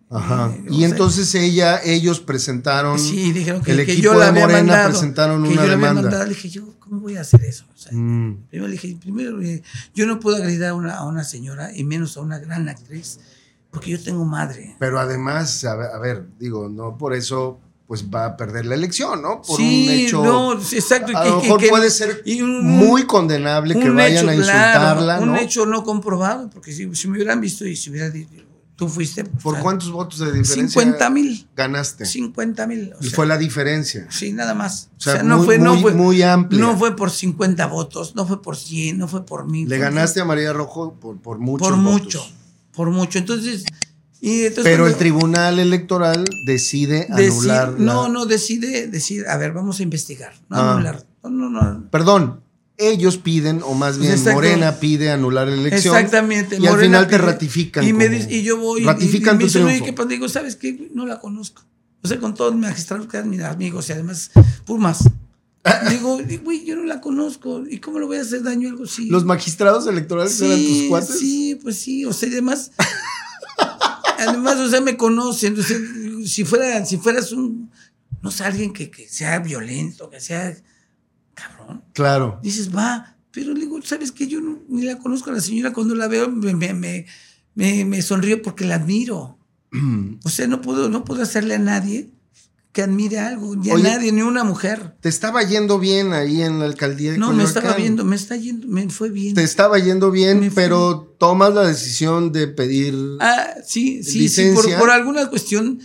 Ajá. Eh, Y o sea, entonces ella, ellos presentaron. Sí, dijeron que, el que equipo yo de la había Morena mandado. presentaron que una yo demanda. mandado. Le dije, yo, ¿cómo voy a hacer eso? O sea, Mm. Primero le dije, primero, eh, yo no puedo agredir a una, a una señora y menos a una gran actriz, porque yo tengo madre. Pero además, a ver, a ver, digo, no por eso pues va a perder la elección, ¿no? Por sí, un hecho. no, exacto. a lo mejor que- puede ser un- muy condenable que un vayan hecho, a claro, insultarla, Un ¿no? hecho no comprobado, porque si, si me hubieran visto y si hubiera dicho, tú fuiste. ¿Por o sea, cuántos votos de diferencia 50 mil. ganaste? 50 mil. y fue la diferencia. Sí, nada más. O sea, muy- muy- muy amplia. No fue por 50 votos, no fue por 100, no fue por mil. Le fue ganaste a María Rojo por, por mucho. por mucho, por mucho. Entonces, y entonces Pero el tribunal electoral decide deci- anular. la- No, no, decide decir, a ver, vamos a investigar. No Ah. anular. No, no, no. Perdón, ellos piden, o más bien Exacto. Morena pide anular la elección. Exactamente. Y al final te ratifican. Y, me como- dice- y yo voy. y- Ratifican y, me tu dicen, "Oye, triunfo. ¿qué pasa?". Digo, ¿sabes qué? No la conozco. O sea, con todos mis magistrados que eran mis amigos y además Pumas. Digo, güey, yo no la conozco. ¿Y cómo le voy a hacer daño a algo así? Los magistrados electorales eran tus cuates. Sí, pues sí, o sea, y además, además, o sea, me conocen, o sea, si fuera, si fueras un, no sé, alguien que, que sea violento, que sea cabrón, Claro. dices, va, pero le digo, ¿sabes qué? Yo no- ni la conozco a la señora, cuando la veo me, me, me, me- me sonrío porque la admiro. O sea, no puedo, no puedo hacerle a nadie que admire algo, ni a nadie, ni a una mujer. Te estaba yendo bien ahí en la alcaldía de No, me estaba viendo, me está yendo, me fue bien. Te estaba yendo bien, pero tomas la decisión de pedir. Ah, sí, sí, sí. Por alguna cuestión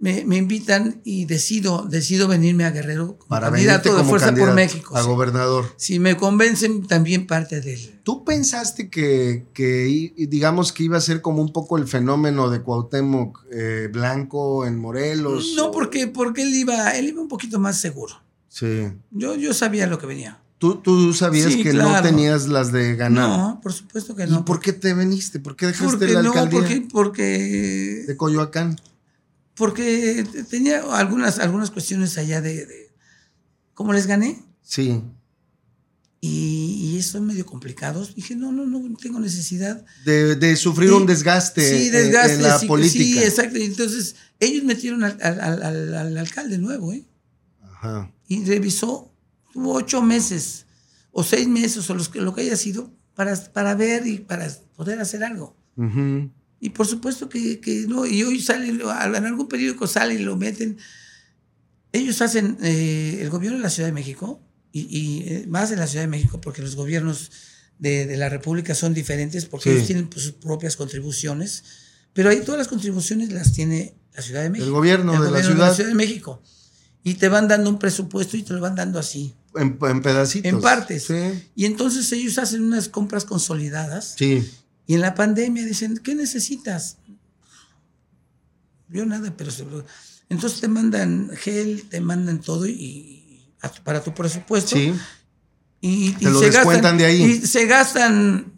me, me invitan y decido, decido venirme a Guerrero como para candidato de Fuerza candidato por México. a gobernador. Si me convencen, también parte del. ¿Tú pensaste que, que digamos que iba a ser como un poco el fenómeno de Cuauhtémoc eh, Blanco en Morelos? No, o- porque, porque él iba, él iba un poquito más seguro. Sí. Yo, yo sabía lo que venía. Tú, tú sabías Sí, que no tenías las de ganar. No, por supuesto que ¿Y no. por qué te veniste? ¿Por qué dejaste Porque la no, alcaldía porque, porque, de Coyoacán? Porque tenía algunas, algunas cuestiones allá de, de cómo les gané. Sí. Y, y eso medio complicados. Dije, no, no, no tengo necesidad. De, de sufrir Sí, un desgaste, Sí, en- desgaste. en la sí, política. Sí, exacto. Entonces, ellos metieron al, al- al- al- al alcalde nuevo, ¿eh? Ajá. Y revisó, tuvo ocho meses o seis meses o los que, lo que haya sido para, para ver y para poder hacer algo. Ujú. Y por supuesto que, que no. Y hoy sale, lo- en algún periódico sale y lo meten. Ellos hacen, eh, el gobierno de la Ciudad de México, y, y, eh, más en la Ciudad de México, porque los gobiernos de, de la República son diferentes, porque Sí. ellos tienen pues, sus propias contribuciones, pero ahí todas las contribuciones las tiene la Ciudad de México. gobierno de la gobierno ciudad. de México. Y te van dando un presupuesto y te lo van dando así, En, en pedacitos. en partes. Sí. Y entonces ellos hacen unas compras consolidadas. Sí. Y en la pandemia dicen, ¿qué necesitas? Yo nada, pero se lo- Entonces te mandan gel, te mandan todo y, y a tu- para tu presupuesto. Sí. Y, Te lo descuentan de ahí. Y se gastan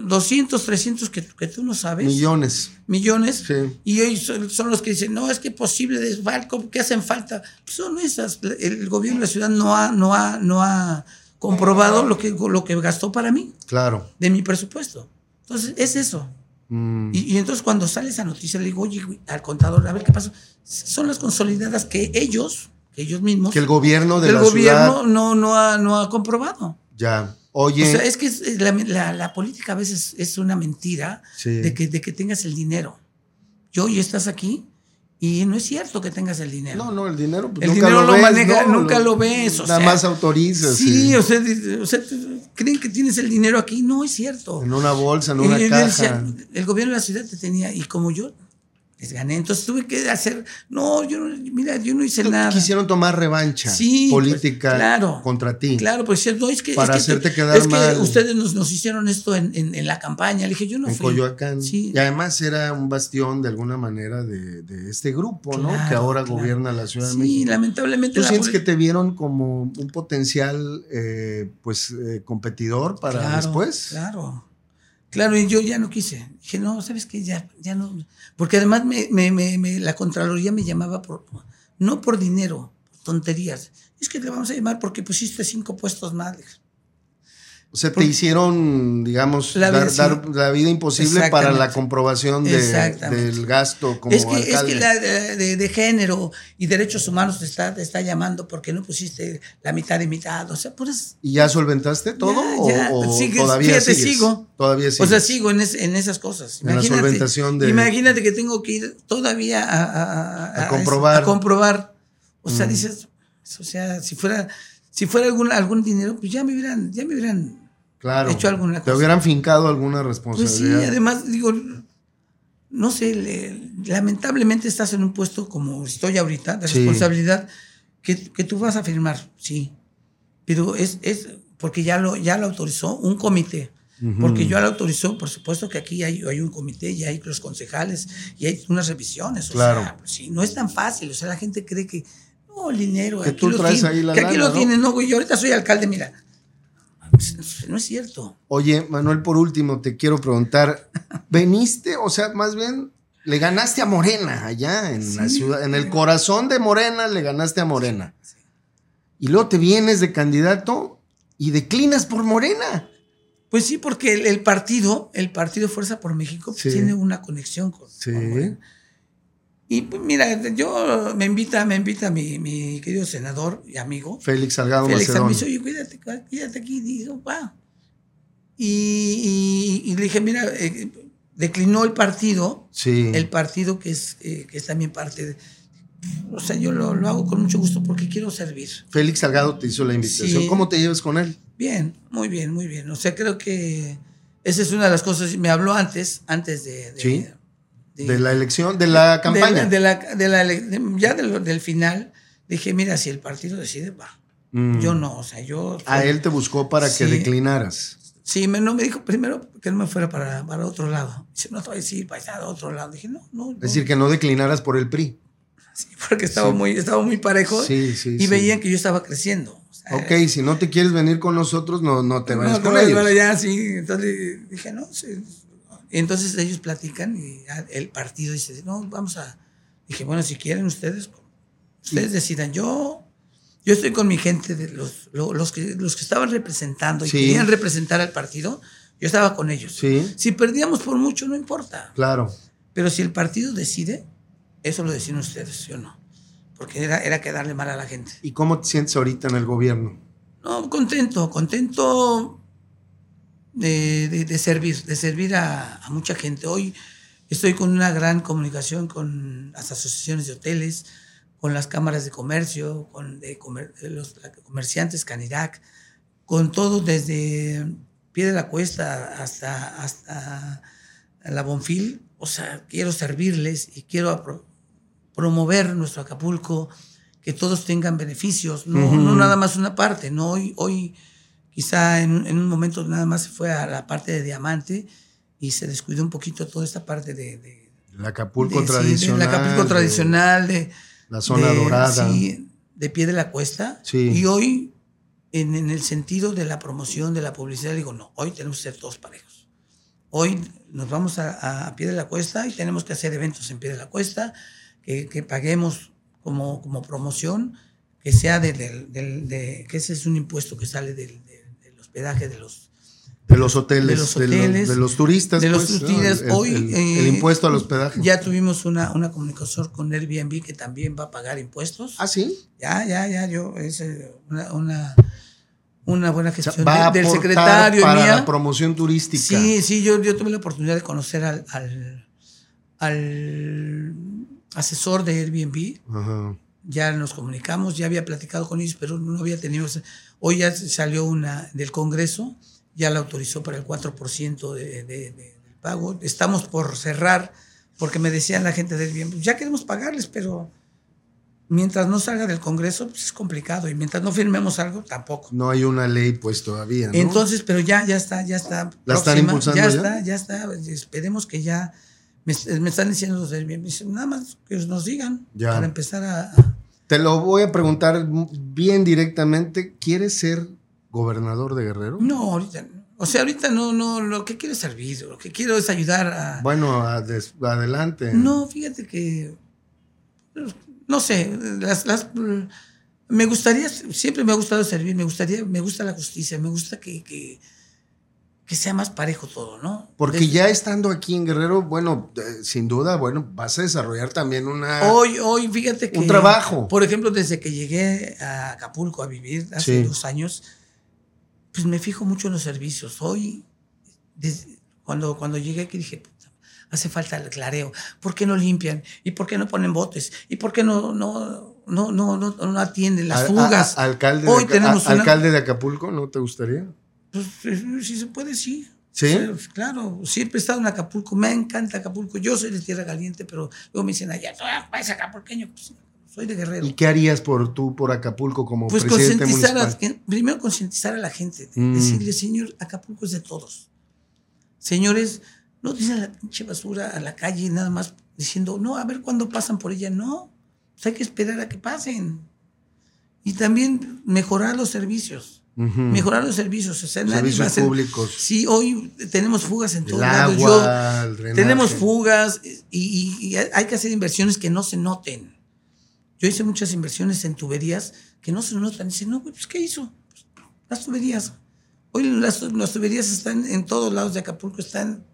200, 300 que, que tú no sabes. Millones. Millones. Sí. Y hoy son, son los que dicen, no, es que posible desfalco, que hacen falta. Pues son esas. El gobierno de la ciudad no ha, no ha, no ha comprobado lo que, lo que gastó para mí, Claro. de mi presupuesto. Entonces, es eso. Mm, Y, y entonces cuando sale esa noticia le digo, oye, al contador, a ver qué pasó. Son las consolidadas que ellos, que ellos mismos, que el gobierno de el la gobierno ciudad. no, no, ha, no ha comprobado. Ya. Oye. O sea, es que la, la- la política a veces es una mentira Sí. de, que, de que tengas el dinero. Yo hoy estás aquí y no es cierto que tengas el dinero. no, no, el dinero. pues, El nunca dinero lo ves, maneja- ¿no? nunca lo ves, o nada sea. más autorizas. Sí, y- o sea, o sea, creen que tienes el dinero aquí. No es cierto. en una bolsa, en una yo caja. el gobierno de la ciudad te tenía, y como yo les gané, entonces tuve que hacer, no, yo no, mira, yo no hice nada. Quisieron tomar revancha Sí, pues, política claro. contra ti. Claro, pues no, es que, Para es que, hacerte te- quedar es que mal. ustedes nos, nos hicieron esto en, en- en la campaña. Le dije, yo no en fui. Coyoacán. Sí. Y además era un bastión de alguna manera de, de este grupo, ¿no? Que ahora claro. gobierna la Ciudad de Sí, México. lamentablemente. ¿Tú la sientes que te vieron como un potencial, eh, pues, eh, competidor para Claro, después? Claro. Claro, y yo ya no quise. Dije, no, ¿sabes qué? Ya, ya no. Porque además me, me- me- la Contraloría me llamaba por, no por dinero, tonterías. Es que le vamos a llamar porque pusiste cinco puestos más. O sea, te hicieron, digamos, La vida, dar, la vida imposible para la comprobación de- del gasto como es que, es que la de, de- de género y derechos humanos te está, te está llamando porque no pusiste la mitad y mitad. O sea, pues. ¿Y ya solventaste todo Ya, ya. o, o Sigues, todavía fíjate, sigues? sigo. Todavía O sea, sigues. sigo en, es- en esas cosas. En la solventación de- Imagínate que tengo que ir todavía a, a- a- A comprobar. A comprobar. O sea, Mm. dices, o sea, si fuera, si fuera algún, algún dinero, pues ya me hubieran, ya me hubieran Claro. hecho alguna Te hubieran fincado alguna Pues sí, responsabilidad. además, digo, no sé, le- lamentablemente estás en un puesto como estoy ahorita, de Sí. responsabilidad, que, que tú vas a firmar, sí. Pero es, es porque ya lo, ya lo autorizó un comité. Porque yo lo autorizó, por supuesto que aquí hay, hay un comité y hay los concejales y hay unas revisiones. O Claro. sea, pues sí, no es tan fácil. O sea, la gente cree que, no, el dinero, Que aquí tú lo traes tiene- ahí la que aquí lo ¿no? tienes. No, güey, yo ahorita soy alcalde, mira. Pues, no es cierto. Oye, Manuel, por último, te quiero preguntar, ¿veniste? O sea, más bien, le ganaste a Morena allá en la ciudad, en el corazón de Morena le ganaste a Morena. Y luego te vienes de candidato y declinas por Morena. Pues sí, porque el, el partido, el partido Fuerza por México, pues, tiene una conexión con, Sí. con Morena. Y pues, mira, yo me invita, me invita mi, mi querido senador y amigo, Félix Salgado Félix Macedón. Almizo, oye, cuídate, cuídate aquí. Y dijo, va. Y, y- y le dije, mira, eh, declinó el partido, Sí. el partido que es, eh, que es también parte de. O sea, yo lo, lo hago con mucho gusto porque quiero servir. Félix Salgado te hizo la invitación. Sí. ¿Cómo te llevas con él? Bien, muy bien, muy bien. O sea, creo que esa es una de las cosas. Me habló antes, antes de. de- Sí. De- De la elección, de la campaña. De la, de la de- ya del, del final, dije, mira, si el partido decide, va. Mm. Yo no, o sea, yo. A él te buscó para que Sí. declinaras. Sí, me, no me dijo primero que no me fuera para, para otro lado. Dice, no te voy a decir para a otro lado. Dije, no, no. no. Es decir, que no declinaras por el PRI. Sí, porque estaba, Sí. muy, estaba muy parejo Sí, sí, y veían que yo estaba creciendo. O sea, Ok, si no te quieres venir con nosotros, no, no te no, con no, ellos. bueno, ya, sí. Entonces dije, no, sí. Entonces ellos platican y ya el partido dice, no, vamos a. Dije, bueno, si quieren ustedes, ustedes decidan. Yo, yo estoy con mi gente, de los, lo- los, que, los que estaban representando y Sí. querían representar al partido, yo estaba con ellos. Sí, Si perdíamos por mucho, no importa. claro. Pero si el partido decide, eso lo deciden ustedes, yo no. Porque era, era quedarle mal a la gente. ¿Y cómo te sientes ahorita en el gobierno? No, contento, contento de, de- de servir, de servir a, a mucha gente. Hoy estoy con una gran comunicación con las asociaciones de hoteles, con las cámaras de comercio, con de comer- los comerciantes Canirac, con todo desde pie de la cuesta hasta, hasta la Bonfil. O sea, quiero servirles y quiero promover nuestro Acapulco, que todos tengan beneficios, no, no nada más una parte. No hoy, hoy quizá en, un- en un momento nada más se fue a la parte de diamante y se descuidó un poquito toda esta parte de, de, El Acapulco de- sí, tradicional. del Acapulco de tradicional, de La zona de- dorada. sí, de pie de la cuesta. Sí. Y hoy, en, en el sentido de la promoción, de la publicidad, digo, no, hoy tenemos que ser todos parejos. Hoy nos vamos a, a, pie de la cuesta y tenemos que hacer eventos en pie de la cuesta, que, que paguemos como, como promoción, que sea de, de, que ese es un impuesto que sale del hospedaje de los de los hoteles, de los, hoteles, de los, turistas. De los pues, turistas. El, Hoy, el, el, impuesto al hospedaje. Ya tuvimos una, una comunicación con Airbnb que también va a pagar impuestos. ¿Ah, sí? Ya, ya, ya. Yo, es una, una, una buena gestión o sea, va del secretario. Para mía. la promoción turística. Sí, sí, yo, yo tuve la oportunidad de conocer al, al, al asesor de Airbnb. Ajá. Ya nos comunicamos, ya había platicado con ellos, pero no había tenido. Hoy ya salió una del Congreso ya la autorizó para el 4% de, de, de, del pago. Estamos por cerrar, porque me decían la gente del bien, ya queremos pagarles, pero mientras no salga del Congreso, pues es complicado. Y mientras no firmemos algo, tampoco. No hay una ley, pues todavía. ¿no? Entonces, pero ya, ya está, ya está. ¿La están impulsando ya? ya? está, ya está. Esperemos que ya. Me, me están diciendo los del bien, nada más que nos digan Ya. para empezar a, a Te lo voy a preguntar bien directamente. ¿Quieres ser gobernador de Guerrero? No, ahorita no. O sea, ahorita no, no, lo que quiero es servir, lo que quiero es ayudar a... Bueno, adelante. No, fíjate que... No sé, las, las, me gustaría, siempre me ha gustado servir, me gustaría, me gusta la justicia, me gusta que, que, que sea más parejo todo, ¿no? Porque Desde- ya estando aquí en Guerrero, bueno, eh, sin duda, bueno, vas a desarrollar también una... Hoy, hoy, fíjate que... Un trabajo. Por ejemplo, desde que llegué a Acapulco a vivir hace Sí. dos años, pues me fijo mucho en los servicios. Hoy, desde- cuando, cuando llegué aquí dije, "Puta, hace falta el clareo. ¿Por qué no limpian? ¿Y por qué no ponen botes? ¿Y por qué no, no, no, no, no, no atienden las a- fugas? a- alcalde, Hoy de, tenemos a- una- alcalde de Acapulco, ¿no te gustaría? Pues, eh, si se puede, sí. ¿Sí? O sea, pues, claro, siempre he estado en Acapulco, me encanta Acapulco. Yo soy de Tierra Caliente, pero luego me dicen, allá, tú eres acapulqueño. Pues, soy de Guerrero. ¿Y qué harías por tú, por Acapulco, como Pues presidente concientizar, a, municipal? que- primero concientizar a la gente, Mm. decirle, señor, Acapulco es de todos. Señores, no tiren la pinche basura a la calle nada más diciendo, no, a ver cuándo pasan por ella. No, pues hay que esperar a que pasen. Y también mejorar los servicios. Ujú. Mejorar los servicios. A Servicios hacer- públicos. Sí, hoy tenemos fugas en agua, el drenaje. tenemos fugas y, y- y hay que hacer inversiones que no se noten. Yo hice muchas inversiones en tuberías que no se notan. Dicen, no, güey, pues ¿qué hizo? Pues, las tuberías. Hoy las, las tuberías están en todos lados de Acapulco, están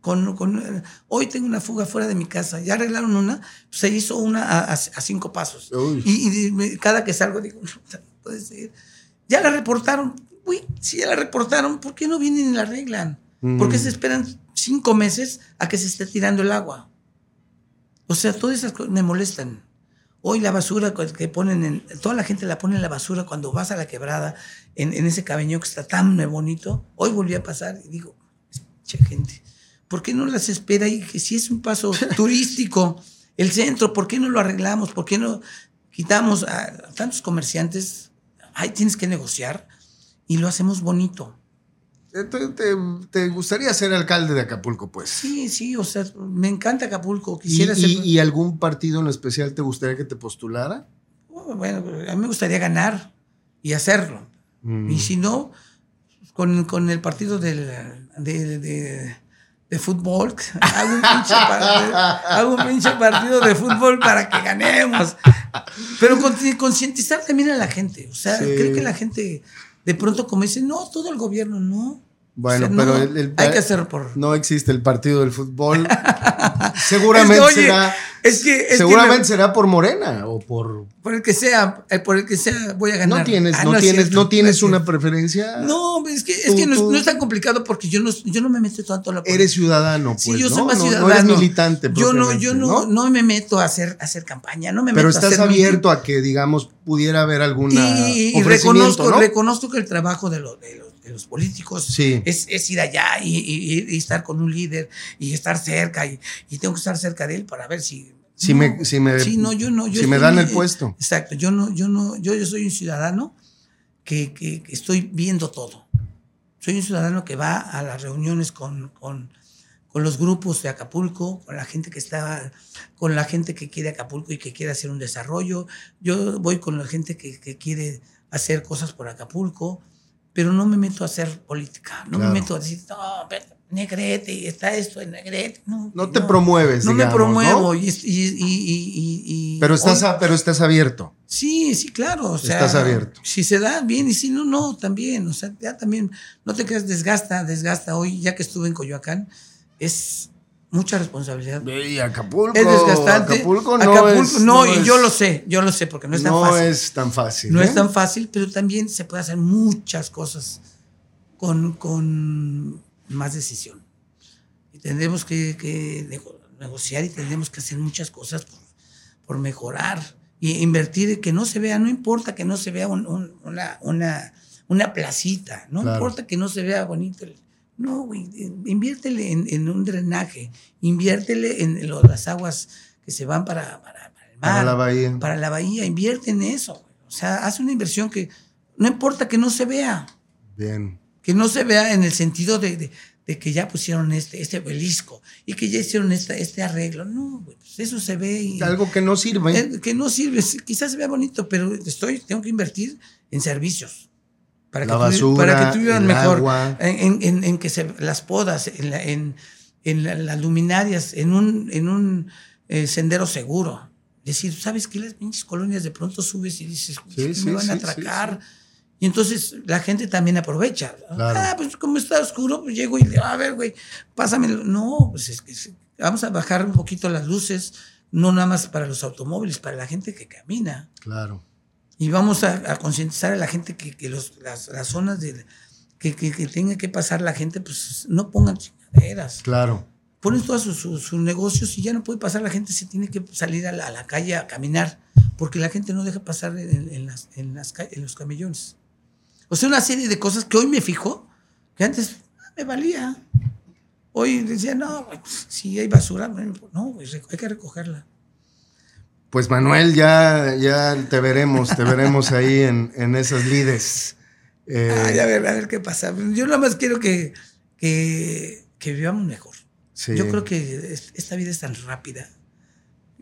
con, con- hoy tengo una fuga fuera de mi casa. Ya arreglaron una, pues, se hizo una a, a- a cinco pasos. Y, cada que salgo digo, no puede ser. Ya la reportaron. Uy, si ya la reportaron, ¿por qué no vienen y la arreglan? ¿Por qué Mm. se esperan cinco meses a que se esté tirando el agua? O sea, todas esas cosas me molestan. Hoy la basura que ponen en. Toda la gente la pone en la basura cuando vas a la quebrada, en, en ese cabeño que está tan bonito. Hoy volví a pasar y digo, che gente, ¿por qué no las espera? Y que si es un paso turístico, el centro, ¿por qué no lo arreglamos? ¿Por qué no quitamos a tantos comerciantes? Ay, tienes que negociar y lo hacemos bonito. ¿Te, te- te gustaría ser alcalde de Acapulco, pues? Sí, sí, o sea, me encanta Acapulco. ¿Y, Quisiera ser. y- y algún partido en especial te gustaría que te postulara? Oh, Bueno, a mí me gustaría ganar y hacerlo. Mm. Y si no, con, con el partido del, de, de- de fútbol, hago un, pinche par- hago un pinche partido de fútbol para que ganemos. Pero con- concientizar también a la gente. O sea, Sí. creo que la gente de pronto como dice, no, todo el gobierno, no. Bueno, O sea, pero no, el- el- hay que hacer por... No existe el partido del fútbol. Seguramente Es que, oye, será. es que, es seguramente me- será por Morena o por. por el que sea, eh, por el que sea, voy a ganar. No tienes, Ah, no, es tienes, cierto, no tienes es una preferencia. No, es que, es Tú- que no, es, tú- no es tan complicado porque yo no, yo no me meto tanto a la Eres ciudadano, pues. Sí, yo soy más No- ciudadano. No eres militante. Yo no, yo no, no, me meto a hacer, a hacer campaña, no me Pero meto a estás hacer abierto a que, digamos, pudiera haber alguna. y, y reconozco, ¿no? reconozco que el trabajo de los, de los, de los políticos Sí. es, es ir allá y, y- y estar con un líder y estar cerca y, y tengo que estar cerca de él para ver si Si me- si me- sí, no, yo no, yo si me dan el puesto. exacto yo no yo no yo, yo soy un ciudadano que, que- que estoy viendo todo soy un ciudadano que va a las reuniones con, con, con los grupos de Acapulco, con la gente que está, con la gente que quiere Acapulco y que quiere hacer un desarrollo. Yo voy con la gente que, que quiere hacer cosas por Acapulco, pero no me meto a hacer política, no Claro. me meto a decir, no, vete". Negrete está esto en Negrete. No, No te promueves, No digamos, me promuevo. ¿no? Y, y- y- y- Pero estás, hoy- pero estás abierto. Sí, sí, claro. O sea, Estás abierto. Si se da bien y si no, no, también. O sea, ya también, no te creas, desgasta, desgasta. Hoy, ya que estuve en Coyoacán, es mucha responsabilidad. Y Acapulco. Es desgastante. Acapulco no Acapulco, es. no, y es- yo lo sé, yo lo sé, porque no es tan no fácil. es tan fácil. no ¿eh? es tan fácil, pero también se puede hacer muchas cosas con, con más decisión. Y tendremos que, que nego- negociar y tendremos que hacer muchas cosas por, por mejorar y invertir, que no se vea, no importa que no se vea un- un- una, una, una placita, no Claro. importa que no se vea bonito. el- No, güey, inviértele en, en un drenaje, inviértele en lo- las aguas que se van para, para, para el mar Para la bahía. para la bahía, invierte en eso. güey. O sea, haz una inversión que no importa que no se vea, Bien. que no se vea en el sentido de, de- de que ya pusieron este, este obelisco y que ya hicieron esta, este arreglo. No, güey, pues eso se ve y Algo que no sirve. eh, que no sirve. Quizás se vea bonito, pero estoy, tengo que invertir en servicios. Para La que, basura, para que el mejor. agua. En, en- que se, las podas, en, la- en, en la- las luminarias, en un, en un eh, sendero seguro. Decir, ¿sabes qué? Las pinches colonias de pronto subes y dices, Sí, "¿Qué sí, me van a sí, atracar. Y entonces la gente también aprovecha. Claro. Ah, pues como está oscuro, pues llego y le digo, a ver, güey, pásamelo. No, pues es que vamos a bajar un poquito las luces, no nada más para los automóviles, para la gente que camina. Claro. Y vamos a, a concientizar a la gente que, que los, las, las zonas de, que, que, que tenga que pasar la gente, pues no pongan chingaderas. Claro. Ponen todos sus, sus- sus negocios y ya no puede pasar la gente, se tiene que salir a la, a la calle a caminar, porque la gente no deja pasar en, en las, en, las, en los camellones. O sea, una serie de cosas que hoy me fijo, que antes me valía. Hoy decía, no, pues, si hay basura, no, güey, hay que recogerla. Pues Manuel, ya, ya te veremos, te veremos ahí en, en esas lides. Eh, Ay, a ver, a ver qué pasa. Yo nada más quiero que, que, que vivamos mejor. sí. Yo creo que es- esta vida es tan rápida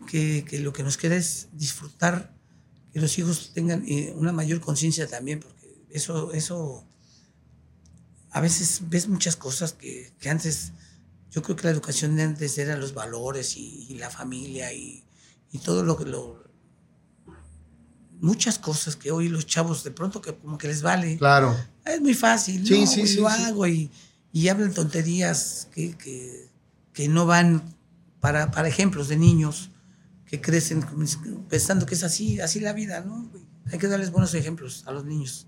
que, que lo que nos queda es disfrutar, que los hijos tengan eh, una mayor conciencia también, porque eso, eso, a veces ves muchas cosas que, que antes, yo creo que la educación de antes era los valores y, y la familia y, y todo lo que lo... Muchas cosas que hoy los chavos de pronto que como que les vale. Claro. Es muy fácil, Sí, ¿no? sí, sí, lo hago y, y hablan tonterías que, que, que no van para, para ejemplos de niños que crecen pensando que es así, así la vida, ¿no? Hay que darles buenos ejemplos a los niños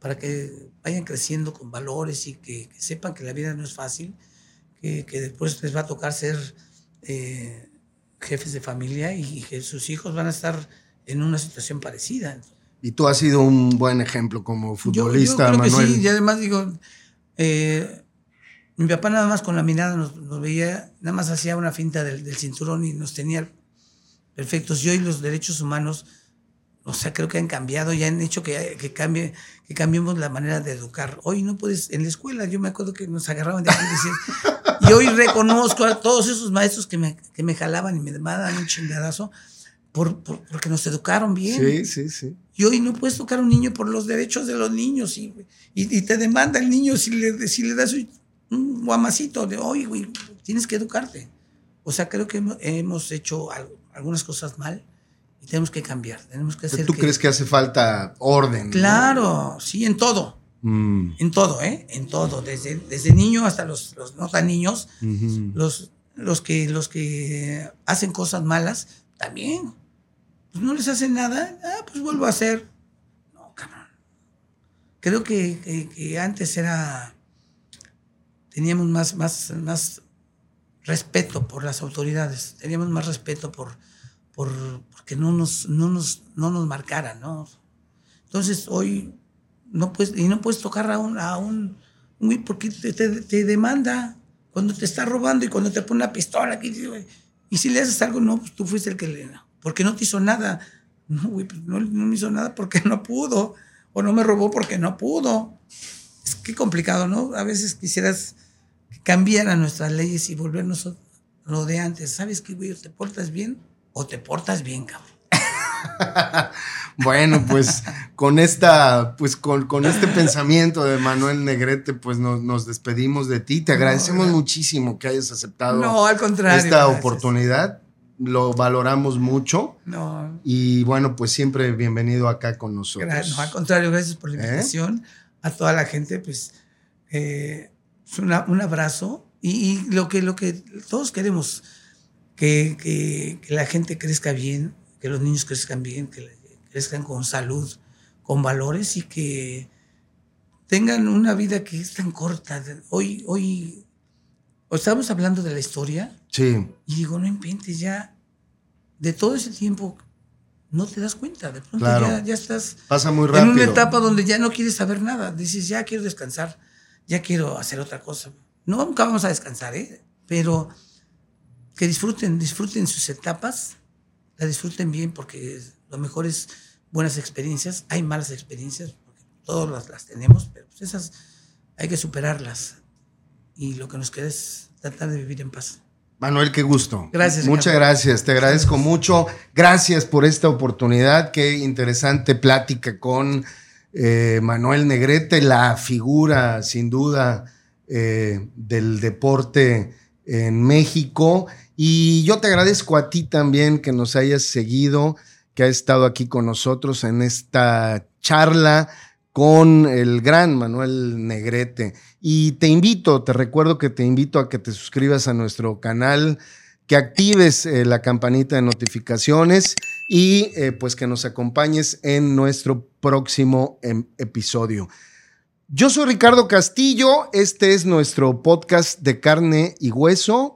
para que vayan creciendo con valores y que, que sepan que la vida no es fácil, que, que después les va a tocar ser eh, jefes de familia y que sus hijos van a estar en una situación parecida. Y tú has sido un buen ejemplo como Yo- futbolista, yo, creo Manuel. Que sí, y además digo, eh, mi papá nada más con la mirada nos, nos veía, nada más hacía una finta del, del cinturón y nos tenía perfectos. Y hoy los derechos humanos, o sea, creo que han cambiado y han hecho que, que cambie, que cambiemos la manera de educar. Hoy no puedes, en la escuela, yo me acuerdo que nos agarraban de aquí y decían, y hoy reconozco a todos esos maestros que me, que me jalaban y me daban un chingadazo por, por- porque nos educaron bien. Sí, sí, sí. Y hoy no puedes tocar a un niño por los derechos de los niños y, y, y te demanda el niño si le, si le das un- guamacito de, oye, güey, tienes que educarte. O sea, creo que hemos, hecho al- algunas cosas mal y tenemos que cambiar. Tenemos que hacer ¿Tú que- crees que hace falta orden? no? Claro, sí, en todo. Mm, En todo, ¿eh? En todo. Desde, desde niño hasta los, los no tan niños, los, los, que, los que hacen cosas malas, también. Pues no les hacen nada, ah, pues vuelvo a hacer. No, cabrón. Creo que, que- que antes era. Teníamos más, más, más respeto por las autoridades, teníamos más respeto por, por porque no nos, no nos, no nos marcaran, ¿no? Entonces hoy no puedes, y no puedes tocar a un, a un, porque te, te- demanda cuando te está robando y cuando te pone una pistola y si le haces algo, no, pues tú fuiste el que le, porque no te hizo nada. No, güey, pues no, no me hizo nada porque no pudo, o no me robó porque no pudo. Es que complicado, ¿no? A veces quisieras que cambiaran nuestras leyes y volvernos lo de antes. ¿Sabes qué, güey? ¿Te portas bien o te portas bien, cabrón? bueno, pues con esta, pues con, con, este pensamiento de Manuel Negrete, pues nos, nos despedimos de ti. Te agradecemos muchísimo que hayas aceptado no, al contrario, esta gracias. oportunidad. Lo valoramos mucho. No. Y bueno, pues siempre bienvenido acá con nosotros. Gracias, no, al contrario, gracias por la invitación. ¿Eh? A toda la gente, pues eh, una, un abrazo. Y, y, lo, que, lo que todos queremos, que, que, que la gente crezca bien, que los niños crezcan bien, que crezcan con salud, con valores y que tengan una vida que es tan corta. Hoy, hoy, estamos hablando de la historia. Sí. Y digo, no inventes ya. De todo ese tiempo no te das cuenta. De pronto claro. ya, ya, estás Pasa muy rápido. en una etapa donde ya no quieres saber nada. Dices, ya quiero descansar, ya quiero hacer otra cosa. No nunca vamos a descansar, ¿eh? pero que disfruten, disfruten sus etapas, la disfruten bien porque lo mejor es buenas experiencias. Hay malas experiencias, porque todas las, las tenemos, pero pues esas hay que superarlas. Y lo que nos queda es tratar de vivir en paz. Manuel, qué gusto. Gracias. Muchas gracias, te agradezco gracias. mucho. Gracias por esta oportunidad. Qué interesante plática con eh, Manuel Negrete, la figura sin duda eh, del deporte en México. Y yo te agradezco a ti también que nos hayas seguido, que has estado aquí con nosotros en esta charla con el gran Manuel Negrete. Y te invito, te recuerdo que te invito a que te suscribas a nuestro canal, que actives eh, la campanita de notificaciones y eh, pues que nos acompañes en nuestro próximo em, episodio. Yo soy Ricardo Castillo, este es nuestro podcast de carne y hueso.